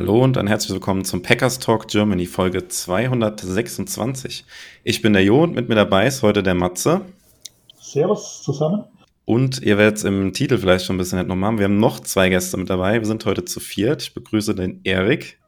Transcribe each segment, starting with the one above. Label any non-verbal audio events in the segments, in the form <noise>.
Hallo und ein herzlich willkommen zum Packers Talk Germany Folge 226. Ich bin der Jo und mit mir dabei ist heute der Matze. Servus zusammen. Und ihr werdet es im Titel vielleicht schon ein bisschen entnommen haben. Wir haben noch zwei Gäste mit dabei. Wir sind heute zu viert. Ich begrüße den Erik.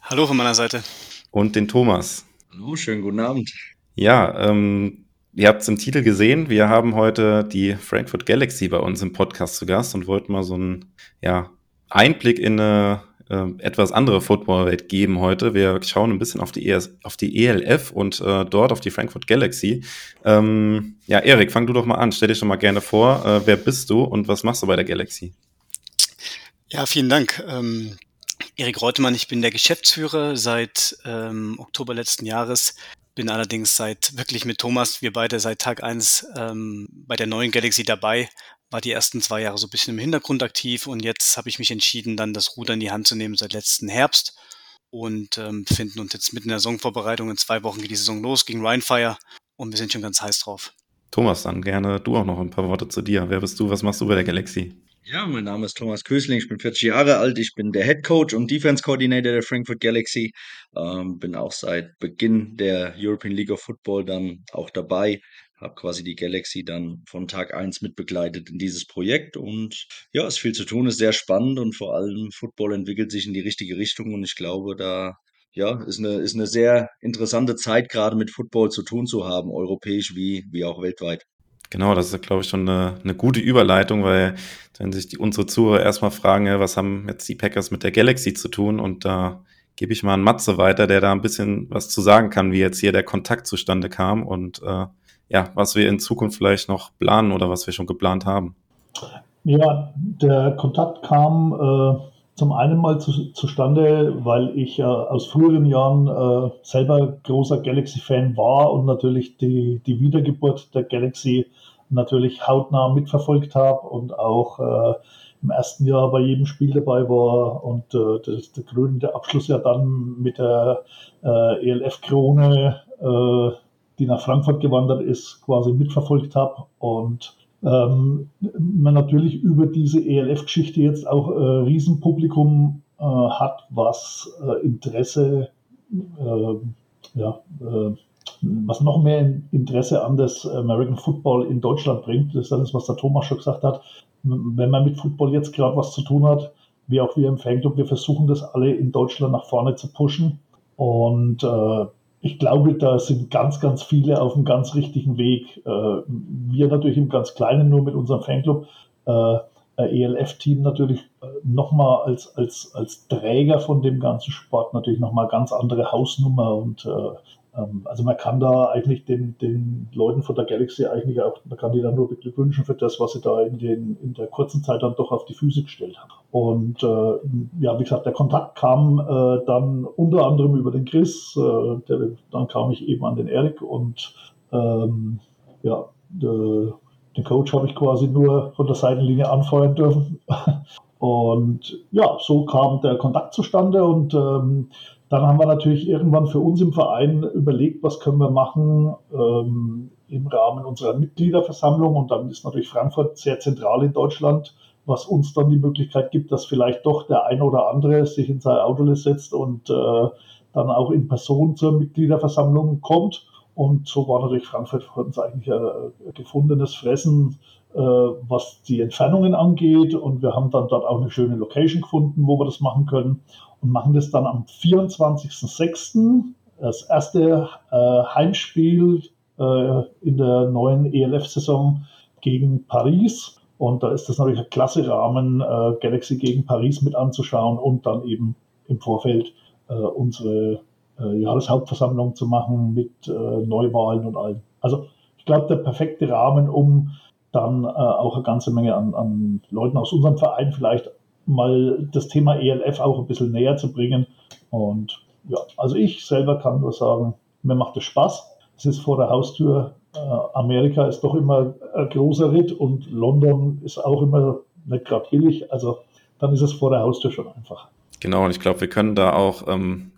Hallo von meiner Seite. Und den Thomas. Hallo, schönen guten Abend. Ja, ähm, ihr habt es im Titel gesehen. Wir haben heute die Frankfurt Galaxy bei uns im Podcast zu Gast und wollten mal so einen ja, Einblick in eine äh, etwas andere Footballwelt geben heute. Wir schauen ein bisschen auf die, ES, auf die ELF und äh, dort auf die Frankfurt Galaxy. Ähm, ja, Erik, fang du doch mal an. Stell dich schon mal gerne vor. Äh, wer bist du und was machst du bei der Galaxy? Ja, vielen Dank. Ähm, Erik Reutemann, ich bin der Geschäftsführer seit ähm, Oktober letzten Jahres. Bin allerdings seit wirklich mit Thomas, wir beide seit Tag eins ähm, bei der neuen Galaxy dabei, war die ersten zwei Jahre so ein bisschen im Hintergrund aktiv und jetzt habe ich mich entschieden, dann das Ruder in die Hand zu nehmen seit letzten Herbst und ähm, befinden uns jetzt mitten in der Saisonvorbereitung. In zwei Wochen geht die Saison los gegen Rheinfire und wir sind schon ganz heiß drauf. Thomas, dann gerne du auch noch ein paar Worte zu dir. Wer bist du? Was machst du bei der Galaxy? Ja, mein Name ist Thomas Kösling, ich bin 40 Jahre alt, ich bin der Head Coach und Defense Coordinator der Frankfurt Galaxy, ähm, bin auch seit Beginn der European League of Football dann auch dabei, habe quasi die Galaxy dann von Tag 1 mitbegleitet in dieses Projekt und ja, es ist viel zu tun, ist sehr spannend und vor allem Football entwickelt sich in die richtige Richtung und ich glaube, da ja, ist eine, ist eine sehr interessante Zeit, gerade mit Football zu tun zu haben, europäisch wie, wie auch weltweit. Genau, das ist, glaube ich, schon eine, eine gute Überleitung, weil wenn sich die, unsere Zuhörer erstmal fragen, was haben jetzt die Packers mit der Galaxy zu tun? Und da gebe ich mal an Matze weiter, der da ein bisschen was zu sagen kann, wie jetzt hier der Kontakt zustande kam und äh, ja, was wir in Zukunft vielleicht noch planen oder was wir schon geplant haben. Ja, der Kontakt kam äh, zum einen mal zu, zustande, weil ich äh, aus früheren Jahren äh, selber großer Galaxy-Fan war und natürlich die, die Wiedergeburt der Galaxy natürlich hautnah mitverfolgt habe und auch äh, im ersten Jahr bei jedem Spiel dabei war und äh, das, der krönende Abschluss ja dann mit der äh, ELF-Krone, die nach Frankfurt gewandert ist, quasi mitverfolgt habe und ähm, man natürlich über diese ELF-Geschichte jetzt auch äh, Riesenpublikum äh, hat, was äh, Interesse äh, ja, äh, was noch mehr Interesse an das American Football in Deutschland bringt. Das ist alles, was der Thomas schon gesagt hat. Wenn man mit Football jetzt gerade was zu tun hat, wie auch wir im Fanclub, wir versuchen das alle in Deutschland nach vorne zu pushen. Und äh, ich glaube, da sind ganz, ganz viele auf einem ganz richtigen Weg. Äh, wir natürlich im ganz Kleinen nur mit unserem Fanclub. Äh, ELF-Team natürlich äh, nochmal als, als, als Träger von dem ganzen Sport natürlich nochmal ganz andere Hausnummer und also man kann da eigentlich den, den Leuten von der Galaxy eigentlich auch, man kann die dann nur beglückwünschen für das, was sie da in, den, in der kurzen Zeit dann doch auf die Füße gestellt haben. Und äh, ja, wie gesagt, der Kontakt kam äh, dann unter anderem über den Chris, äh, der, dann kam ich eben an den Erik und ähm, ja, de, den Coach habe ich quasi nur von der Seitenlinie anfeuern dürfen. <laughs> Und ja, so kam der Kontakt zustande und ähm, dann haben wir natürlich irgendwann für uns im Verein überlegt, was können wir machen ähm, im Rahmen unserer Mitgliederversammlung. Und dann ist natürlich Frankfurt sehr zentral in Deutschland, was uns dann die Möglichkeit gibt, dass vielleicht doch der eine oder andere sich in sein Auto setzt und äh, dann auch in Person zur Mitgliederversammlung kommt. Und so war natürlich Frankfurt für uns eigentlich ein gefundenes Fressen, äh, was die Entfernungen angeht. Und wir haben dann dort auch eine schöne Location gefunden, wo wir das machen können und machen das dann am 24.06. Das erste äh, Heimspiel äh, in der neuen ELF-Saison gegen Paris. Und da ist das natürlich ein klasse Rahmen, äh, Galaxy gegen Paris mit anzuschauen und dann eben im Vorfeld äh, unsere äh, Jahreshauptversammlung zu machen mit äh, Neuwahlen und allem. Also ich glaube, der perfekte Rahmen, um dann auch eine ganze Menge an, an Leuten aus unserem Verein vielleicht mal das Thema ELF auch ein bisschen näher zu bringen. Und ja, also ich selber kann nur sagen, mir macht es Spaß. Es ist vor der Haustür. Äh, Amerika ist doch immer ein großer Ritt und London ist auch immer nicht gerade billig. Also dann ist es vor der Haustür schon einfach. Genau, und ich glaube, wir können da auch ähm,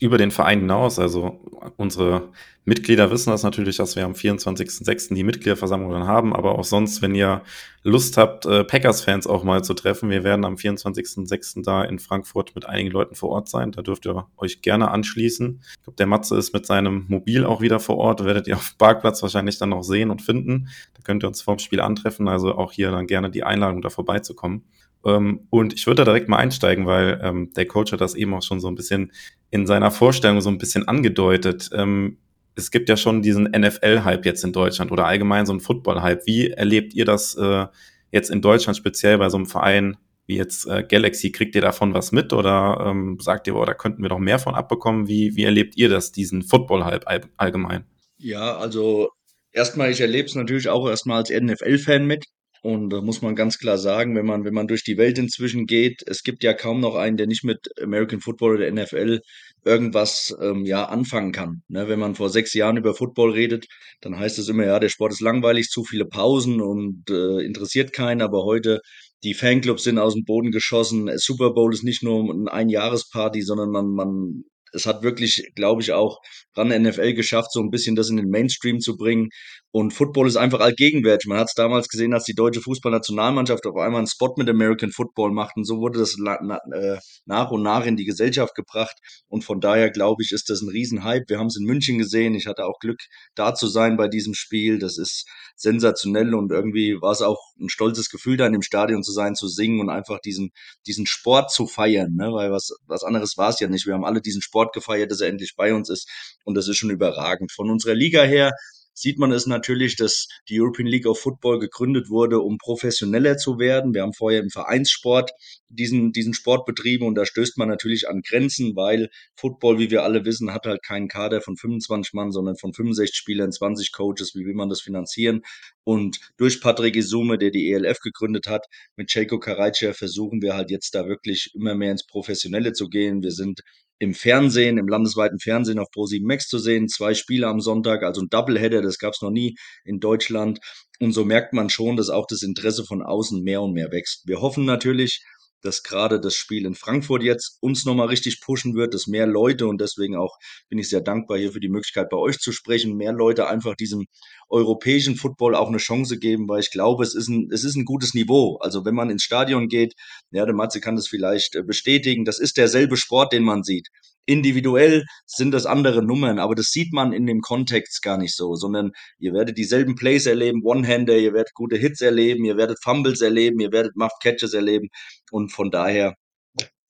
über den Verein hinaus. Also unsere Mitglieder wissen das natürlich, dass wir am 24.06. die Mitgliederversammlung dann haben, aber auch sonst, wenn ihr Lust habt, äh, Packers-Fans auch mal zu treffen, wir werden am 24.06. da in Frankfurt mit einigen Leuten vor Ort sein. Da dürft ihr euch gerne anschließen. Ich glaube, der Matze ist mit seinem Mobil auch wieder vor Ort. Werdet ihr auf Parkplatz wahrscheinlich dann noch sehen und finden. Da könnt ihr uns vorm Spiel antreffen. Also auch hier dann gerne die Einladung, da vorbeizukommen. Ähm, und ich würde da direkt mal einsteigen, weil ähm, der Coach hat das eben auch schon so ein bisschen in seiner Vorstellung so ein bisschen angedeutet. Ähm, es gibt ja schon diesen NFL-Hype jetzt in Deutschland oder allgemein so einen Football-Hype. Wie erlebt ihr das äh, jetzt in Deutschland speziell bei so einem Verein wie jetzt äh, Galaxy? Kriegt ihr davon was mit oder ähm, sagt ihr, boah, da könnten wir doch mehr von abbekommen? Wie, wie erlebt ihr das, diesen Football-Hype all allgemein? Ja, also erstmal, ich erlebe es natürlich auch erstmal als NFL-Fan mit. Und da muss man ganz klar sagen, wenn man, wenn man durch die Welt inzwischen geht, es gibt ja kaum noch einen, der nicht mit American Football oder NFL irgendwas ähm, ja anfangen kann. Ne, wenn man vor sechs Jahren über Football redet, dann heißt es immer, ja, der Sport ist langweilig, zu viele Pausen und äh, interessiert keinen. Aber heute die Fanclubs sind aus dem Boden geschossen. Super Bowl ist nicht nur eine Einjahresparty, sondern man, man es hat wirklich, glaube ich, auch ran NFL geschafft, so ein bisschen das in den Mainstream zu bringen. Und Football ist einfach allgegenwärtig. Man hat es damals gesehen, als die deutsche Fußballnationalmannschaft auf einmal einen Spot mit American Football macht. Und so wurde das äh, nach und nach in die Gesellschaft gebracht. Und von daher, glaube ich, ist das ein Riesenhype. Wir haben es in München gesehen. Ich hatte auch Glück, da zu sein bei diesem Spiel. Das ist sensationell und irgendwie war es auch ein stolzes Gefühl, da in dem Stadion zu sein, zu singen und einfach diesen, diesen Sport zu feiern. Ne? Weil was, was anderes war es ja nicht. Wir haben alle diesen Sport gefeiert, dass er endlich bei uns ist. Und das ist schon überragend. Von unserer Liga her sieht man es natürlich, dass die European League of Football gegründet wurde, um professioneller zu werden. Wir haben vorher im Vereinssport diesen, diesen Sport betrieben und da stößt man natürlich an Grenzen, weil Football, wie wir alle wissen, hat halt keinen Kader von 25 Mann, sondern von 65 Spielern, 20 Coaches. Wie will man das finanzieren? Und durch Patrick Isume, der die ELF gegründet hat, mit Ceko Karajcia versuchen wir halt jetzt da wirklich immer mehr ins Professionelle zu gehen. Wir sind im Fernsehen, im landesweiten Fernsehen auf Pro7 Max zu sehen. Zwei Spiele am Sonntag, also ein Doubleheader, das gab es noch nie in Deutschland. Und so merkt man schon, dass auch das Interesse von außen mehr und mehr wächst. Wir hoffen natürlich, dass gerade das Spiel in Frankfurt jetzt uns nochmal richtig pushen wird, dass mehr Leute und deswegen auch bin ich sehr dankbar hier für die Möglichkeit bei euch zu sprechen, mehr Leute einfach diesem europäischen Football auch eine Chance geben, weil ich glaube, es ist ein, es ist ein gutes Niveau. Also wenn man ins Stadion geht, ja, der Matze kann das vielleicht äh, bestätigen, das ist derselbe Sport, den man sieht. Individuell sind das andere Nummern, aber das sieht man in dem Kontext gar nicht so, sondern ihr werdet dieselben Plays erleben, One-Hander, ihr werdet gute Hits erleben, ihr werdet Fumbles erleben, ihr werdet Muffed Catches erleben und von daher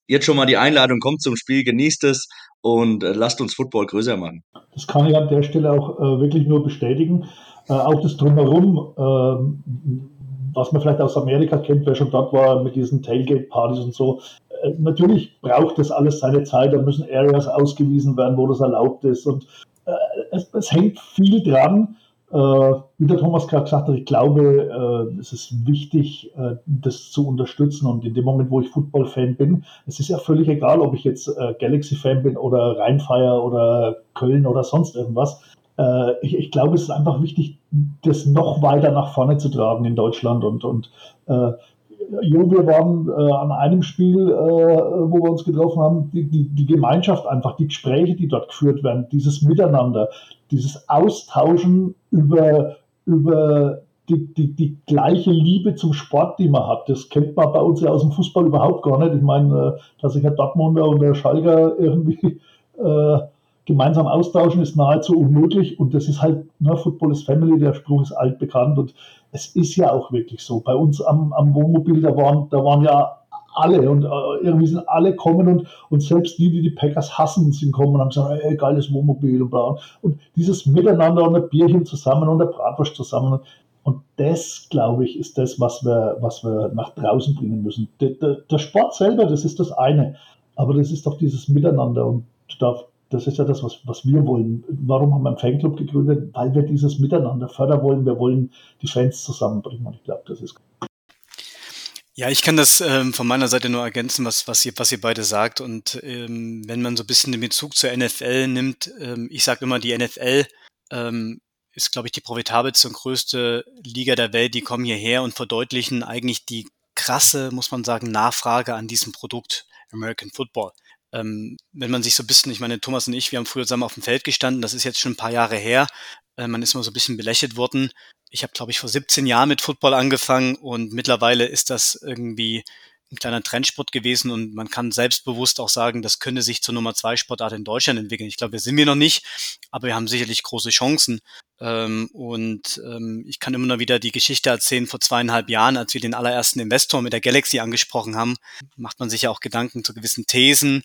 jetzt schon mal die Einladung, kommt zum Spiel, genießt es und äh, lasst uns Football größer machen. Das kann ich an der Stelle auch äh, wirklich nur bestätigen. Äh, auch das Drumherum, ähm, was man vielleicht aus Amerika kennt, wer schon dort war mit diesen Tailgate-Partys und so, äh, natürlich braucht das alles seine Zeit, da müssen Areas ausgewiesen werden, wo das erlaubt ist. Und äh, es, es, hängt viel dran. Äh, wie der Thomas gerade gesagt hat, ich glaube, äh, es ist wichtig, äh, das zu unterstützen. Und in dem Moment, wo ich Football-Fan bin, es ist ja völlig egal, ob ich jetzt Galaxy-Fan bin oder Rheinfeier oder Köln oder sonst irgendwas. Ich, ich, glaube, es ist einfach wichtig, das noch weiter nach vorne zu tragen in Deutschland und, und Jo, wir waren äh, an einem Spiel, äh, wo wir uns getroffen haben, die, die, die, Gemeinschaft einfach, die Gespräche, die dort geführt werden, dieses Miteinander, dieses Austauschen über, über die, die, die gleiche Liebe zum Sport, die man hat. Das kennt man bei uns ja aus dem Fußball überhaupt gar nicht. Ich meine, äh, dass sich Herr Dortmunder und der Schalker irgendwie äh, gemeinsam austauschen, ist nahezu unmöglich. Und das ist halt, ne, Football is Family, der Spruch ist altbekannt. Und es ist ja auch wirklich so. Bei uns am, am Wohnmobil, da waren, da waren ja alle und äh, irgendwie sind alle kommen und, und selbst die, die die Packers hassen, sind kommen und haben gesagt, ey, geiles Wohnmobil und bla. Und dieses Miteinander und ein Bierchen zusammen und eine Bratwurst zusammen. Und das, glaube ich, ist das, was wir, was wir nach draußen bringen müssen. Der, der, der Sport selber, das ist das eine. Aber das ist doch dieses Miteinander und da, das ist ja das, was, was wir wollen. Warum haben wir einen Fanclub gegründet? Weil wir dieses Miteinander fördern wollen. Wir wollen die Fans zusammenbringen. Und ich glaube, das ist gut. Ja, ich kann das ähm, von meiner Seite nur ergänzen, was, was, ihr, was ihr beide sagt. Und ähm, wenn man so ein bisschen den Bezug zur NFL nimmt, ähm, ich sage immer, die NFL ähm, ist, glaube ich, die profitabelste und größte Liga der Welt. Die kommen hierher und verdeutlichen eigentlich die krasse, muss man sagen, Nachfrage an diesem Produkt American Football. Ähm, wenn man sich so ein bisschen, ich meine, Thomas und ich, wir haben früher zusammen auf dem Feld gestanden, das ist jetzt schon ein paar Jahre her. Äh, man ist mal so ein bisschen belächelt worden. Ich habe, glaube ich, vor 17 Jahren mit Football angefangen und mittlerweile ist das irgendwie ein kleiner Trendsport gewesen und man kann selbstbewusst auch sagen, das könnte sich zur Nummer zwei Sportart in Deutschland entwickeln. Ich glaube, wir sind wir noch nicht, aber wir haben sicherlich große Chancen. Ähm, und ähm, ich kann immer wieder die Geschichte erzählen vor zweieinhalb Jahren, als wir den allerersten Investor mit der Galaxy angesprochen haben, macht man sich ja auch Gedanken zu gewissen Thesen,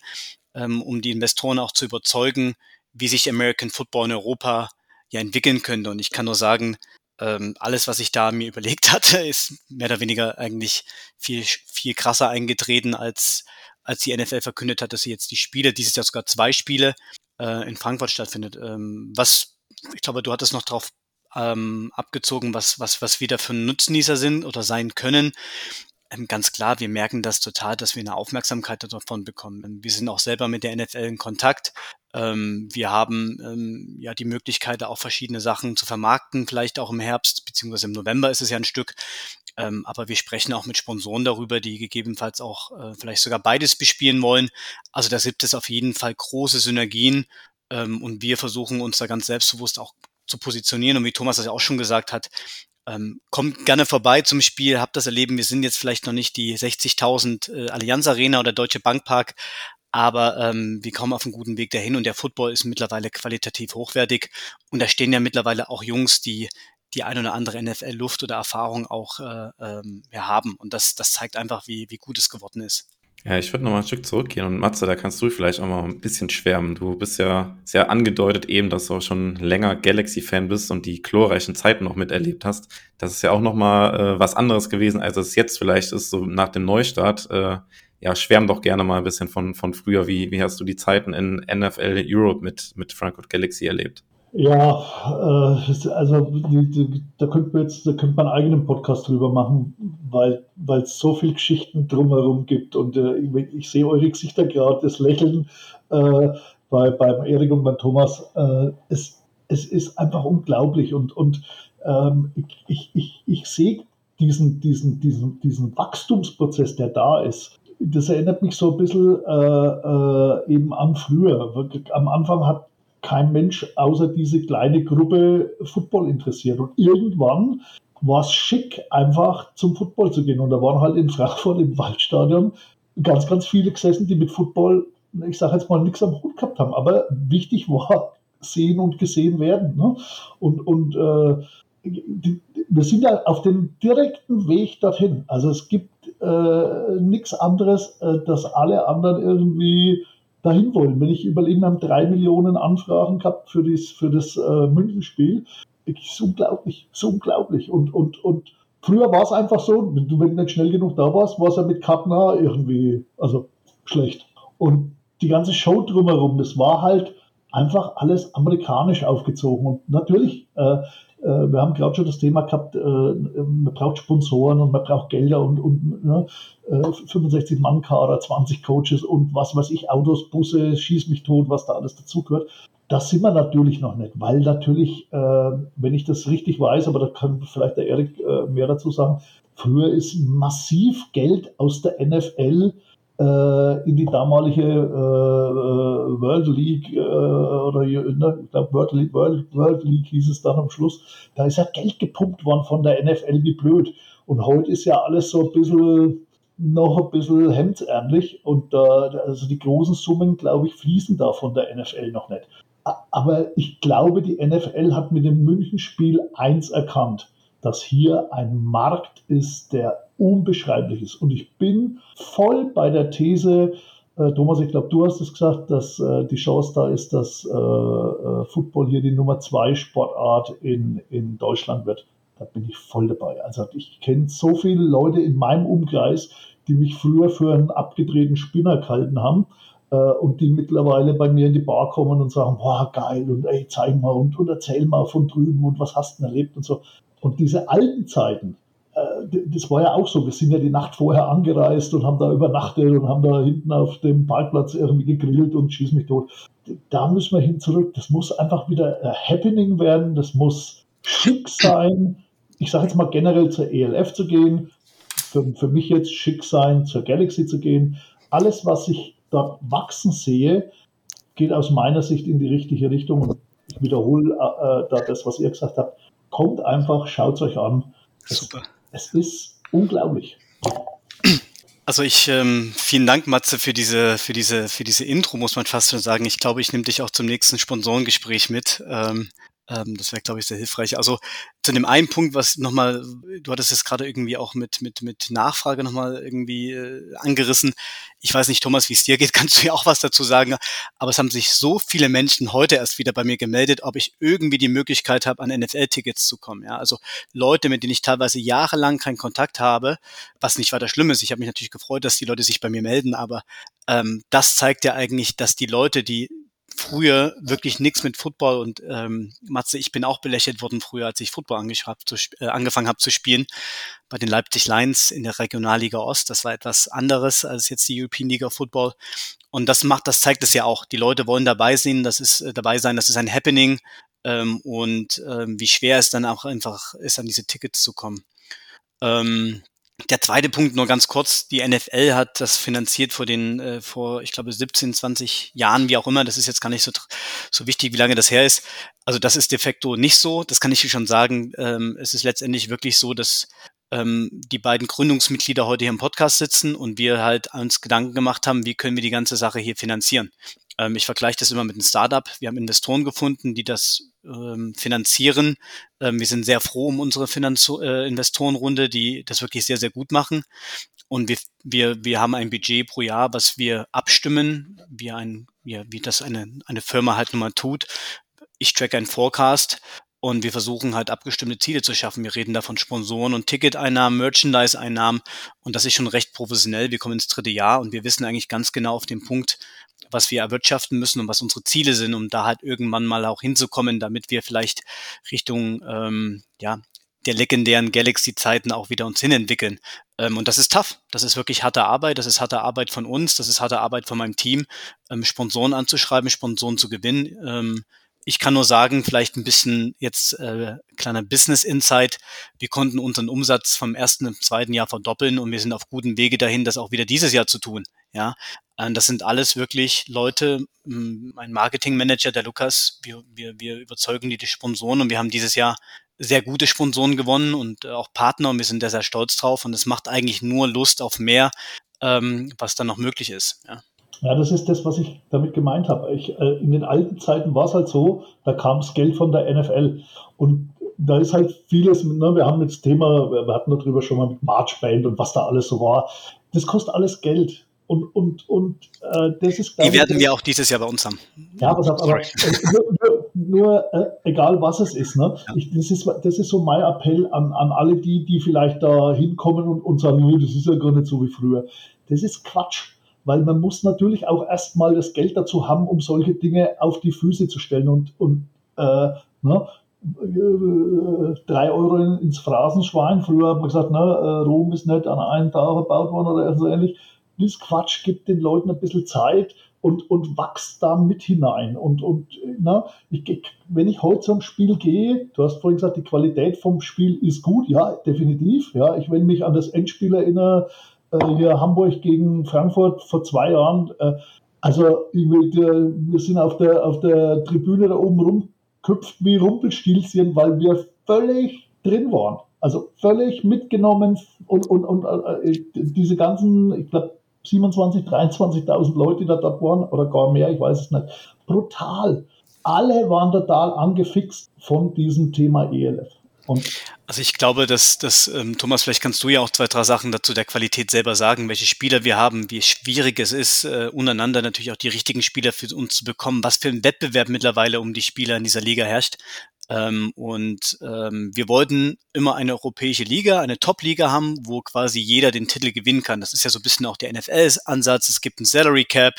ähm, um die Investoren auch zu überzeugen, wie sich American Football in Europa ja entwickeln könnte. Und ich kann nur sagen, ähm, alles, was ich da mir <laughs> überlegt hatte, ist mehr oder weniger eigentlich viel, viel krasser eingetreten, als, als die NFL verkündet hat, dass sie jetzt die Spiele, dieses Jahr sogar zwei Spiele, äh, in Frankfurt stattfindet. Ähm, was, ich glaube, du hattest noch drauf ähm, abgezogen, was, was, was wieder für Nutznießer sind oder sein können. Ähm, ganz klar, wir merken das total, dass wir eine Aufmerksamkeit davon bekommen. Wir sind auch selber mit der NFL in Kontakt. Ähm, wir haben ähm, ja die Möglichkeit, auch verschiedene Sachen zu vermarkten, vielleicht auch im Herbst, beziehungsweise im November ist es ja ein Stück. Ähm, aber wir sprechen auch mit Sponsoren darüber, die gegebenenfalls auch äh, vielleicht sogar beides bespielen wollen. Also da gibt es auf jeden Fall große Synergien ähm, und wir versuchen uns da ganz selbstbewusst auch zu positionieren. Und wie Thomas das ja auch schon gesagt hat, ähm, kommt gerne vorbei zum Spiel, habt das erleben. Wir sind jetzt vielleicht noch nicht die 60.000 äh, Allianz Arena oder Deutsche Bankpark, aber ähm, wir kommen auf einen guten Weg dahin und der Football ist mittlerweile qualitativ hochwertig und da stehen ja mittlerweile auch Jungs, die die ein oder andere NFL-Luft oder Erfahrung auch äh, ähm, ja, haben und das, das zeigt einfach, wie, wie gut es geworden ist. Ja, ich würde noch mal ein Stück zurückgehen und Matze, da kannst du vielleicht auch mal ein bisschen schwärmen. Du bist ja sehr angedeutet eben, dass du auch schon länger Galaxy-Fan bist und die glorreichen Zeiten noch miterlebt hast. Das ist ja auch noch mal äh, was anderes gewesen, als es jetzt vielleicht ist, so nach dem Neustart. Äh, ja, schwärm doch gerne mal ein bisschen von, von früher. Wie, wie hast du die Zeiten in NFL Europe mit, mit Frankfurt Galaxy erlebt? Ja, äh, also die, die, da könnte man jetzt, da könnte man einen eigenen Podcast drüber machen, weil es so viele Geschichten drumherum gibt. Und äh, ich, ich, sehe eure Gesichter gerade, das Lächeln äh, bei, beim Erik und beim Thomas. Äh, es, es ist einfach unglaublich. Und, und ähm, ich, ich, ich, ich sehe diesen, diesen, diesen, diesen Wachstumsprozess, der da ist das erinnert mich so ein bisschen äh, äh, eben an früher. Am Anfang hat kein Mensch außer diese kleine Gruppe Football interessiert. Und irgendwann war es schick, einfach zum Football zu gehen. Und da waren halt in Frankfurt im Waldstadion ganz, ganz viele gesessen, die mit Football, ich sage jetzt mal, nichts am Hut gehabt haben. Aber wichtig war, sehen und gesehen werden. Ne? Und, und äh, die, wir sind ja auf dem direkten Weg dorthin. Also es gibt äh, nichts anderes, äh, dass alle anderen irgendwie dahin wollen. Wenn ich überlege, wir haben drei Millionen Anfragen gehabt für das, für das äh, Münchenspiel. Ist unglaublich, so unglaublich. Und, und, und früher war es einfach so, wenn du nicht schnell genug da warst, war es ja mit Kartner irgendwie, also schlecht. Und die ganze Show drumherum, das war halt einfach alles amerikanisch aufgezogen. Und natürlich, äh, äh, wir haben gerade schon das Thema gehabt, äh, man braucht Sponsoren und man braucht Gelder und, und ne, 65 Mann Kader, 20 Coaches und was weiß ich, Autos, Busse, schieß mich tot, was da alles dazugehört. Das sind wir natürlich noch nicht, weil natürlich, äh, wenn ich das richtig weiß, aber da kann vielleicht der Erik mehr dazu sagen, früher ist massiv Geld aus der NFL äh, in die damalige äh, äh, World League äh, oder ne, ich glaube World, League, World, World League hieß es dann am Schluss. Da ist ja Geld gepumpt worden von der NFL wie blöd. Und heute ist ja alles so ein bisschen noch ein bisschen hemdsärmlich und äh, also die großen Summen, glaube ich, fließen da von der NFL noch nicht. Aber ich glaube, die NFL hat mit dem Münchenspiel eins erkannt, dass hier ein Markt ist, der unbeschreiblich ist. Und ich bin voll bei der These, äh, Thomas, ich glaube, du hast es gesagt, dass äh, die Chance da ist, dass äh, äh, Football hier die Nummer zwei Sportart in, in Deutschland wird. Da bin ich voll dabei. Also ich kenne so viele Leute in meinem Umkreis, die mich früher für einen abgedrehten Spinner gehalten haben äh, und die mittlerweile bei mir in die Bar kommen und sagen, boah, geil und ey, zeig mal und, und erzähl mal von drüben und was hast du denn erlebt und so. Und diese alten Zeiten, äh, das war ja auch so. Wir sind ja die Nacht vorher angereist und haben da übernachtet und haben da hinten auf dem Parkplatz irgendwie gegrillt und schieß mich tot. Da müssen wir hin zurück. Das muss einfach wieder ein Happening werden. Das muss schick sein. Ich sage jetzt mal generell zur ELF zu gehen. Für, für mich jetzt schick sein, zur Galaxy zu gehen. Alles, was ich dort wachsen sehe, geht aus meiner Sicht in die richtige Richtung. Und ich wiederhole äh, äh da das, was ihr gesagt habt. Kommt einfach, schaut es euch an. Super. Es ist unglaublich. Also ich ähm, vielen Dank, Matze, für diese, für diese, für diese Intro, muss man fast schon sagen. Ich glaube, ich nehme dich auch zum nächsten Sponsorengespräch mit. Ähm, ähm, das wäre, glaube ich, sehr hilfreich. Also zu dem einen Punkt, was nochmal, du hattest es gerade irgendwie auch mit, mit, mit Nachfrage nochmal irgendwie äh, angerissen. Ich weiß nicht, Thomas, wie es dir geht, <laughs> kannst du ja auch was dazu sagen. Aber es haben sich so viele Menschen heute erst wieder bei mir gemeldet, ob ich irgendwie die Möglichkeit habe, an NFL-Tickets zu kommen. Ja, also Leute, mit denen ich teilweise jahrelang keinen Kontakt habe, was nicht weiter schlimm ist. Ich habe mich natürlich gefreut, dass die Leute sich bei mir melden, aber ähm, das zeigt ja eigentlich, dass die Leute, die früher wirklich nichts mit Football und ähm, Matze, ich bin auch belächelt worden früher, als ich Football hab, äh, angefangen habe zu spielen bei den Leipzig Lions in der Regionalliga Ost. Das war etwas anderes als jetzt die European League Football. Und das macht, das zeigt es ja auch. Die Leute wollen dabei sein, das ist äh, dabei sein, das ist ein Happening ähm, und ähm, wie schwer es dann auch einfach ist, an diese Tickets zu kommen. Ähm, der zweite Punkt nur ganz kurz. Die NFL hat das finanziert vor den, äh, vor, ich glaube, 17, 20 Jahren, wie auch immer. Das ist jetzt gar nicht so, so wichtig, wie lange das her ist. Also das ist de facto nicht so. Das kann ich dir schon sagen. Ähm, es ist letztendlich wirklich so, dass ähm, die beiden Gründungsmitglieder heute hier im Podcast sitzen und wir halt uns Gedanken gemacht haben, wie können wir die ganze Sache hier finanzieren. Ähm, ich vergleiche das immer mit einem Startup. Wir haben Investoren gefunden, die das ähm, finanzieren. Ähm, wir sind sehr froh um unsere Finanz äh, Investorenrunde, die das wirklich sehr, sehr gut machen. Und wir, wir, wir haben ein Budget pro Jahr, was wir abstimmen, wie, ein, wie, wie das eine, eine Firma halt nun mal tut. Ich track einen Forecast und wir versuchen halt abgestimmte Ziele zu schaffen. Wir reden da von Sponsoren und Ticketeinnahmen, Merchandise-Einnahmen und das ist schon recht professionell. Wir kommen ins dritte Jahr und wir wissen eigentlich ganz genau auf den Punkt, was wir erwirtschaften müssen und was unsere Ziele sind, um da halt irgendwann mal auch hinzukommen, damit wir vielleicht Richtung ähm, ja, der legendären Galaxy-Zeiten auch wieder uns hinentwickeln. Ähm, und das ist tough. Das ist wirklich harte Arbeit. Das ist harte Arbeit von uns. Das ist harte Arbeit von meinem Team, ähm, Sponsoren anzuschreiben, Sponsoren zu gewinnen. Ähm, ich kann nur sagen, vielleicht ein bisschen jetzt äh, kleiner Business Insight. Wir konnten unseren Umsatz vom ersten und zweiten Jahr verdoppeln und wir sind auf gutem Wege dahin, das auch wieder dieses Jahr zu tun. Ja, äh, das sind alles wirklich Leute. Mein Marketingmanager, der Lukas, wir, wir, wir überzeugen die, die Sponsoren und wir haben dieses Jahr sehr gute Sponsoren gewonnen und auch Partner und wir sind da sehr stolz drauf und es macht eigentlich nur Lust auf mehr, ähm, was dann noch möglich ist. Ja. Ja, das ist das, was ich damit gemeint habe. Ich, äh, in den alten Zeiten war es halt so, da kam das Geld von der NFL. Und da ist halt vieles, ne, wir haben das Thema, wir hatten darüber schon mal mit March Band und was da alles so war. Das kostet alles Geld. Und, und, und äh, das ist. Die werden wir auch dieses Jahr bei uns haben. Ja, pass auf, aber äh, nur, nur, nur äh, egal was es ist, ne? Ja. Ich, das, ist, das ist so mein Appell an, an alle die, die vielleicht da hinkommen und, und sagen, das ist ja gar nicht so wie früher. Das ist Quatsch weil man muss natürlich auch erstmal das Geld dazu haben, um solche Dinge auf die Füße zu stellen und, und äh, ne, äh, drei Euro ins Phrasenschwein. Früher hat man gesagt, ne, äh, Rom ist nicht an einem Tag gebaut worden oder so ähnlich. Das Quatsch gibt den Leuten ein bisschen Zeit und, und wächst da mit hinein. Und, und na, ich, wenn ich heute zum Spiel gehe, du hast vorhin gesagt, die Qualität vom Spiel ist gut, ja, definitiv. Ja, ich, wenn mich an das Endspiel erinnere, äh, hier Hamburg gegen Frankfurt vor zwei Jahren. Äh, also wir, wir sind auf der, auf der Tribüne da oben rumköpft wie Rumpelstilzchen, weil wir völlig drin waren. Also völlig mitgenommen und, und, und äh, diese ganzen, ich glaube, 27, 23.000 Leute, die da dort waren, oder gar mehr, ich weiß es nicht. Brutal. Alle waren total angefixt von diesem Thema ELF. Und also ich glaube, dass, dass ähm, Thomas, vielleicht kannst du ja auch zwei, drei Sachen dazu der Qualität selber sagen, welche Spieler wir haben, wie schwierig es ist, äh, untereinander natürlich auch die richtigen Spieler für uns zu bekommen, was für ein Wettbewerb mittlerweile um die Spieler in dieser Liga herrscht. Ähm, und ähm, wir wollten immer eine europäische Liga, eine Top-Liga haben, wo quasi jeder den Titel gewinnen kann. Das ist ja so ein bisschen auch der NFL-Ansatz. Es gibt einen Salary Cap.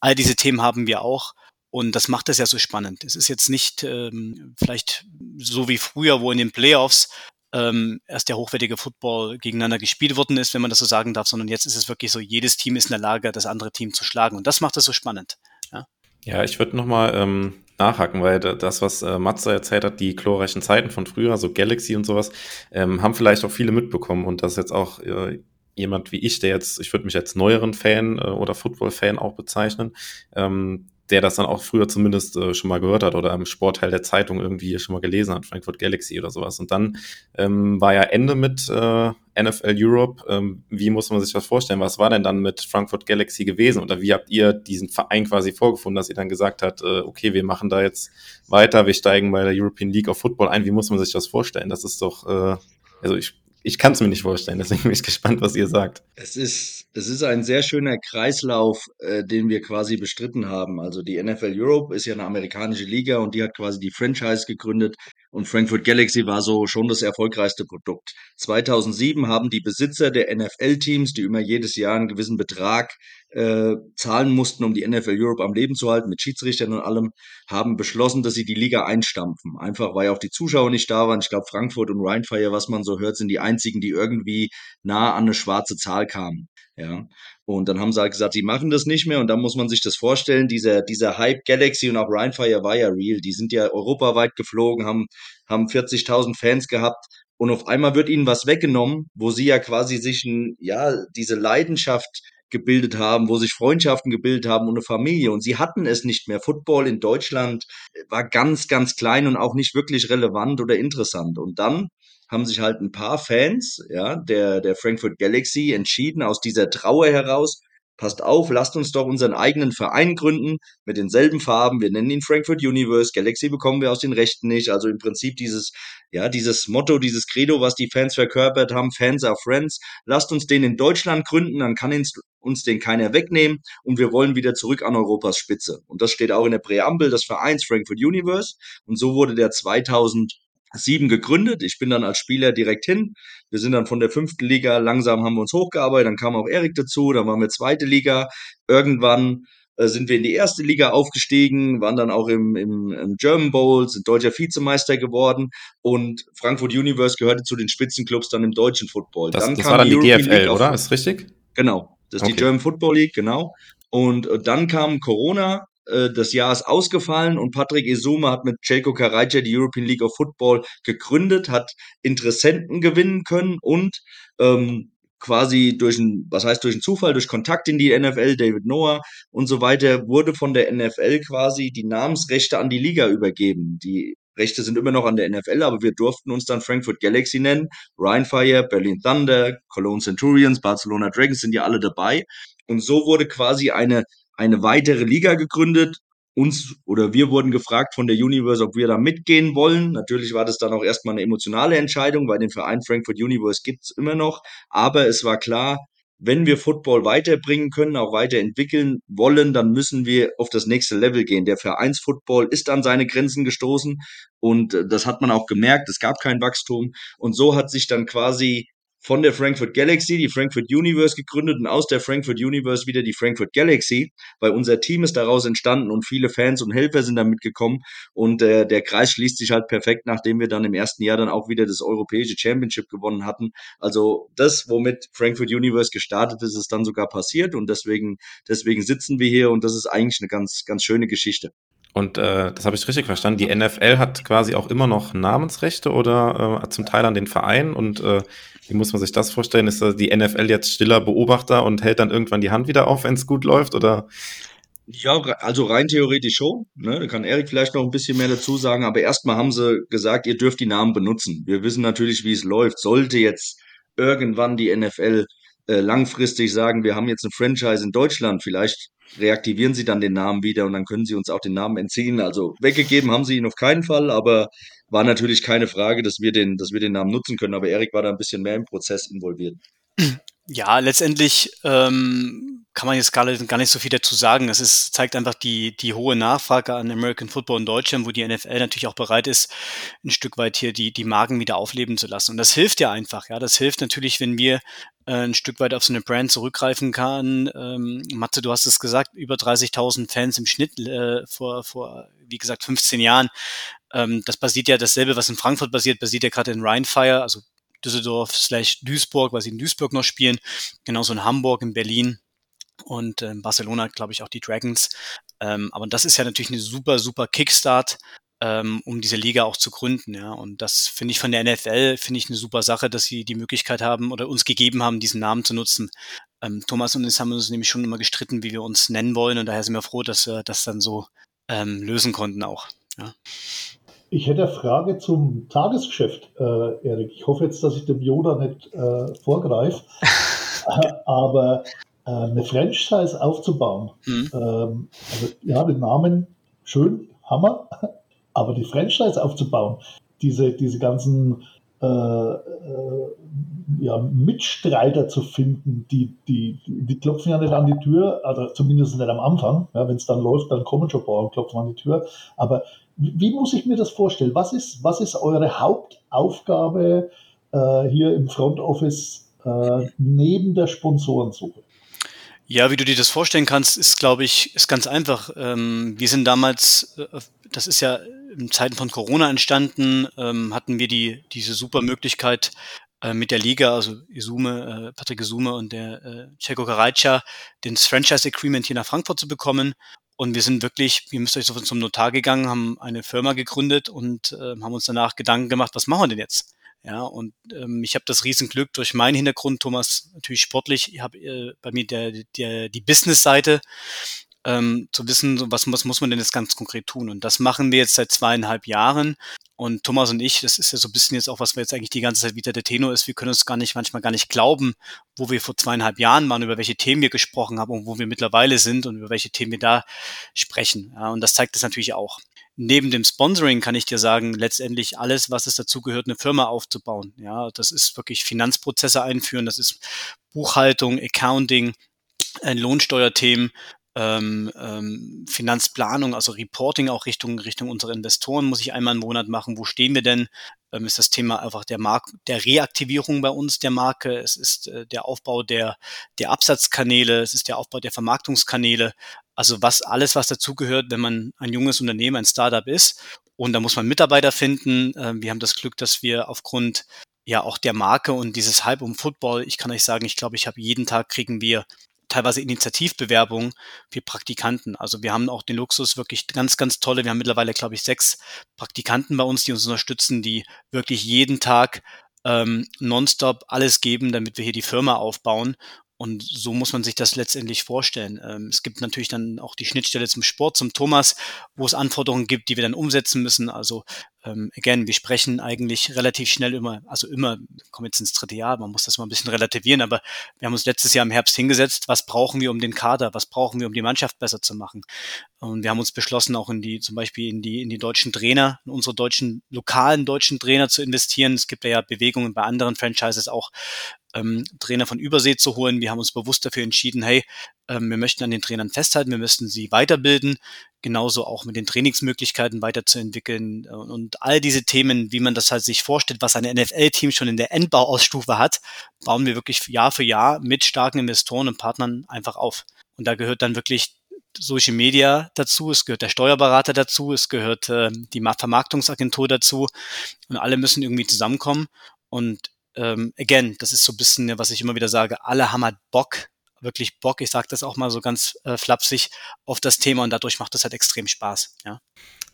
All diese Themen haben wir auch. Und das macht es ja so spannend. Es ist jetzt nicht ähm, vielleicht so wie früher, wo in den Playoffs ähm, erst der hochwertige Football gegeneinander gespielt worden ist, wenn man das so sagen darf, sondern jetzt ist es wirklich so, jedes Team ist in der Lage, das andere Team zu schlagen. Und das macht es so spannend. Ja, ja ich würde nochmal ähm, nachhaken, weil das, was äh, Matze erzählt hat, die glorreichen Zeiten von früher, so Galaxy und sowas, ähm, haben vielleicht auch viele mitbekommen und das jetzt auch äh, jemand wie ich, der jetzt, ich würde mich als neueren Fan äh, oder Football-Fan auch bezeichnen, ähm, der das dann auch früher zumindest äh, schon mal gehört hat oder im Sportteil der Zeitung irgendwie schon mal gelesen hat, Frankfurt Galaxy oder sowas. Und dann ähm, war ja Ende mit äh, NFL Europe. Ähm, wie muss man sich das vorstellen? Was war denn dann mit Frankfurt Galaxy gewesen? Oder wie habt ihr diesen Verein quasi vorgefunden, dass ihr dann gesagt habt, äh, okay, wir machen da jetzt weiter, wir steigen bei der European League of Football ein. Wie muss man sich das vorstellen? Das ist doch, äh, also ich ich kann es mir nicht vorstellen, deswegen bin ich gespannt, was ihr sagt. Es ist, es ist ein sehr schöner Kreislauf, äh, den wir quasi bestritten haben. Also die NFL Europe ist ja eine amerikanische Liga und die hat quasi die Franchise gegründet und Frankfurt Galaxy war so schon das erfolgreichste Produkt. 2007 haben die Besitzer der NFL-Teams, die immer jedes Jahr einen gewissen Betrag äh, zahlen mussten, um die NFL Europe am Leben zu halten, mit Schiedsrichtern und allem, haben beschlossen, dass sie die Liga einstampfen. Einfach weil auch die Zuschauer nicht da waren. Ich glaube, Frankfurt und Rheinfire, was man so hört, sind die einzigen, die irgendwie nah an eine schwarze Zahl kamen. Ja. Und dann haben sie halt gesagt, sie machen das nicht mehr und dann muss man sich das vorstellen, dieser, dieser Hype Galaxy und auch Rheinfire war ja real. Die sind ja europaweit geflogen, haben, haben 40.000 Fans gehabt und auf einmal wird ihnen was weggenommen, wo sie ja quasi sich ein, ja, diese Leidenschaft gebildet haben, wo sich Freundschaften gebildet haben und eine Familie. Und sie hatten es nicht mehr. Football in Deutschland war ganz, ganz klein und auch nicht wirklich relevant oder interessant. Und dann haben sich halt ein paar Fans, ja, der, der Frankfurt Galaxy entschieden, aus dieser Trauer heraus, passt auf, lasst uns doch unseren eigenen Verein gründen mit denselben Farben. Wir nennen ihn Frankfurt Universe. Galaxy bekommen wir aus den Rechten nicht. Also im Prinzip dieses, ja, dieses Motto, dieses Credo, was die Fans verkörpert haben, Fans are Friends. Lasst uns den in Deutschland gründen, dann kann uns den keiner wegnehmen und wir wollen wieder zurück an Europas Spitze. Und das steht auch in der Präambel des Vereins Frankfurt Universe. Und so wurde der 2000 sieben gegründet. Ich bin dann als Spieler direkt hin. Wir sind dann von der fünften Liga, langsam haben wir uns hochgearbeitet, dann kam auch Erik dazu, dann waren wir zweite Liga. Irgendwann äh, sind wir in die erste Liga aufgestiegen, waren dann auch im, im, im German Bowl, sind deutscher Vizemeister geworden und Frankfurt Universe gehörte zu den Spitzenclubs dann im deutschen Football. Das, dann das war dann die, die DFL, oder? Ist richtig? Genau, das ist okay. die German Football League, genau. Und äh, dann kam Corona, äh, das Jahr ist ausgefallen und Patrick Isume hat mit Celko Karajca die European League of Football gegründet, hat Interessenten gewinnen können und ähm, quasi durch ein, was heißt durch einen Zufall, durch Kontakt in die NFL, David Noah und so weiter, wurde von der NFL quasi die Namensrechte an die Liga übergeben. Die Rechte sind immer noch an der NFL, aber wir durften uns dann Frankfurt Galaxy nennen, Ryan Fire, Berlin Thunder, Cologne Centurions, Barcelona Dragons sind ja alle dabei. Und so wurde quasi eine eine weitere Liga gegründet. Uns oder wir wurden gefragt von der Universe, ob wir da mitgehen wollen. Natürlich war das dann auch erstmal eine emotionale Entscheidung, weil den Verein Frankfurt Universe gibt's immer noch. Aber es war klar, wenn wir Football weiterbringen können, auch weiterentwickeln wollen, dann müssen wir auf das nächste Level gehen. Der Vereinsfootball ist an seine Grenzen gestoßen und äh, das hat man auch gemerkt. Es gab kein Wachstum und so hat sich dann quasi von der Frankfurt Galaxy die Frankfurt Universe gegründet und aus der Frankfurt Universe wieder die Frankfurt Galaxy, weil unser Team ist daraus entstanden und viele Fans und Helfer sind damit gekommen und äh, der Kreis schließt sich halt perfekt, nachdem wir dann im ersten Jahr dann auch wieder das europäische Championship gewonnen hatten. Also das, womit Frankfurt Universe gestartet ist, ist dann sogar passiert und deswegen, deswegen sitzen wir hier und das ist eigentlich eine ganz, ganz schöne Geschichte. Und äh, das habe ich richtig verstanden. Die NFL hat quasi auch immer noch Namensrechte oder äh, zum Teil an den Verein. Und äh, wie muss man sich das vorstellen? Ist die NFL jetzt stiller Beobachter und hält dann irgendwann die Hand wieder auf, wenn es gut läuft? Oder? Ja, also rein theoretisch schon. Ne? Da kann Erik vielleicht noch ein bisschen mehr dazu sagen. Aber erstmal haben sie gesagt, ihr dürft die Namen benutzen. Wir wissen natürlich, wie es läuft. Sollte jetzt irgendwann die NFL äh, langfristig sagen, wir haben jetzt eine Franchise in Deutschland, vielleicht reaktivieren sie dann den Namen wieder und dann können sie uns auch den Namen entziehen. Also weggegeben haben sie ihn auf keinen Fall, aber war natürlich keine Frage, dass wir den, dass wir den Namen nutzen können. Aber Erik war da ein bisschen mehr im Prozess involviert. Ja, letztendlich ähm, kann man jetzt gar nicht, so viel dazu sagen. Es ist, zeigt einfach die, die hohe Nachfrage an American Football in Deutschland, wo die NFL natürlich auch bereit ist, ein Stück weit hier die, die Marken wieder aufleben zu lassen. Und das hilft ja einfach. Ja, das hilft natürlich, wenn wir äh, ein Stück weit auf so eine Brand zurückgreifen kann. Ähm, Matze, du hast es gesagt, über 30.000 Fans im Schnitt äh, vor, vor, wie gesagt, 15 Jahren. Ähm, das basiert ja dasselbe, was in Frankfurt basiert, basiert ja gerade in Rheinfire, also Düsseldorf slash Duisburg, weil sie in Duisburg noch spielen, genauso in Hamburg, in Berlin und äh, Barcelona, glaube ich, auch die Dragons. Ähm, aber das ist ja natürlich eine super, super Kickstart, ähm, um diese Liga auch zu gründen. Ja. Und das finde ich von der NFL, finde ich eine super Sache, dass sie die Möglichkeit haben oder uns gegeben haben, diesen Namen zu nutzen. Ähm, Thomas und ich haben uns nämlich schon immer gestritten, wie wir uns nennen wollen. Und daher sind wir froh, dass wir das dann so ähm, lösen konnten auch. Ja. Ich hätte eine Frage zum Tagesgeschäft, äh, Erik. Ich hoffe jetzt, dass ich dem Yoda nicht äh, vorgreife. <laughs> Aber äh, eine Franchise aufzubauen, mhm. ähm, also ja, den Namen schön, Hammer, <laughs> aber die Franchise aufzubauen, diese, diese ganzen äh, äh, ja, Mitstreiter zu finden, die, die, die klopfen ja nicht an die Tür, also zumindest nicht am Anfang. Ja, Wenn es dann läuft, dann kommen schon ein paar und klopfen an die Tür. Aber wie muss ich mir das vorstellen? Was ist, was ist eure Hauptaufgabe äh, hier im Front Office äh, neben der Sponsorensuche? Ja, wie du dir das vorstellen kannst, ist, glaube ich, ist ganz einfach. Ähm, wir sind damals, äh, das ist ja in Zeiten von Corona entstanden, ähm, hatten wir die, diese super Möglichkeit, äh, mit der Liga, also Isume, äh, Patrick Isume und der äh, Ceko Karajca, den Franchise Agreement hier nach Frankfurt zu bekommen. Und wir sind wirklich, ihr müsst euch so zum Notar gegangen, haben eine Firma gegründet und haben uns danach Gedanken gemacht, was machen wir denn jetzt? Ja, und ähm, ich habe das Riesenglück durch meinen Hintergrund, Thomas, natürlich sportlich, ich habe äh, bei mir der, der, die Business-Seite, ähm, zu wissen, was, was muss man denn jetzt ganz konkret tun. Und das machen wir jetzt seit zweieinhalb Jahren. Und Thomas und ich, das ist ja so ein bisschen jetzt auch, was wir jetzt eigentlich die ganze Zeit wieder der Tenor ist, wir können uns gar nicht, manchmal gar nicht glauben, wo wir vor zweieinhalb Jahren waren, über welche Themen wir gesprochen haben und wo wir mittlerweile sind und über welche Themen wir da sprechen. Ja, und das zeigt es natürlich auch. Neben dem Sponsoring kann ich dir sagen, letztendlich alles, was es dazu gehört, eine Firma aufzubauen. Ja, das ist wirklich Finanzprozesse einführen, das ist Buchhaltung, Accounting, äh, Lohnsteuerthemen, ähm, ähm, Finanzplanung, also Reporting auch Richtung, Richtung unserer Investoren muss ich einmal im Monat machen. Wo stehen wir denn? Ähm, ist das Thema einfach der Mark der Reaktivierung bei uns der Marke. Es ist äh, der Aufbau der, der Absatzkanäle. Es ist der Aufbau der Vermarktungskanäle. Also was, alles, was dazugehört, wenn man ein junges Unternehmen, ein Startup ist. Und da muss man Mitarbeiter finden. Ähm, wir haben das Glück, dass wir aufgrund ja auch der Marke und dieses Hype um Football, ich kann euch sagen, ich glaube, ich habe jeden Tag kriegen wir teilweise Initiativbewerbungen für Praktikanten. Also wir haben auch den Luxus, wirklich ganz, ganz tolle. Wir haben mittlerweile, glaube ich, sechs Praktikanten bei uns, die uns unterstützen, die wirklich jeden Tag ähm, nonstop alles geben, damit wir hier die Firma aufbauen. Und so muss man sich das letztendlich vorstellen. Ähm, es gibt natürlich dann auch die Schnittstelle zum Sport, zum Thomas, wo es Anforderungen gibt, die wir dann umsetzen müssen. Also ähm, again, wir sprechen eigentlich relativ schnell immer, also immer, kommen jetzt ins dritte Jahr, man muss das mal ein bisschen relativieren, aber wir haben uns letztes Jahr im Herbst hingesetzt, was brauchen wir, um den Kader, was brauchen wir, um die Mannschaft besser zu machen. Und wir haben uns beschlossen, auch in die, zum Beispiel in die, in die deutschen Trainer, in unsere deutschen, lokalen deutschen Trainer zu investieren. Es gibt ja Bewegungen bei anderen Franchises auch, ähm, Trainer von Übersee zu holen. Wir haben uns bewusst dafür entschieden, hey, ähm, wir möchten an den Trainern festhalten, wir müssten sie weiterbilden, genauso auch mit den Trainingsmöglichkeiten weiterzuentwickeln äh, und all diese Themen, wie man das halt sich vorstellt, was ein NFL-Team schon in der Endbauausstufe hat, bauen wir wirklich Jahr für Jahr mit starken Investoren und Partnern einfach auf. Und da gehört dann wirklich Social Media dazu, es gehört der Steuerberater dazu, es gehört äh, die Vermarktungsagentur dazu und alle müssen irgendwie zusammenkommen. Und ähm, again, das ist so ein bisschen, was ich immer wieder sage, alle haben halt Bock, wirklich Bock, ich sage das auch mal so ganz äh, flapsig, auf das Thema und dadurch macht das halt extrem Spaß. Ja.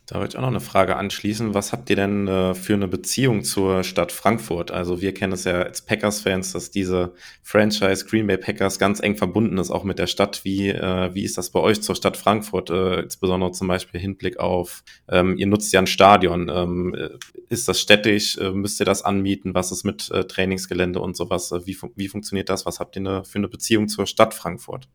Da würde ich auch noch eine Frage anschließen. Was habt ihr denn äh, für eine Beziehung zur Stadt Frankfurt? Also wir kennen es ja als Packers-Fans, dass diese Franchise Green Bay Packers ganz eng verbunden ist, auch mit der Stadt. Wie, äh, wie ist das bei euch zur Stadt Frankfurt? Äh, insbesondere zum Beispiel Hinblick auf, ähm, ihr nutzt ja ein Stadion. Ähm, äh, ist das städtisch? Äh, müsst ihr das anmieten? Was ist mit äh, Trainingsgelände und sowas? Wie, fun wie funktioniert das? Was habt ihr eine, für eine Beziehung zur Stadt Frankfurt?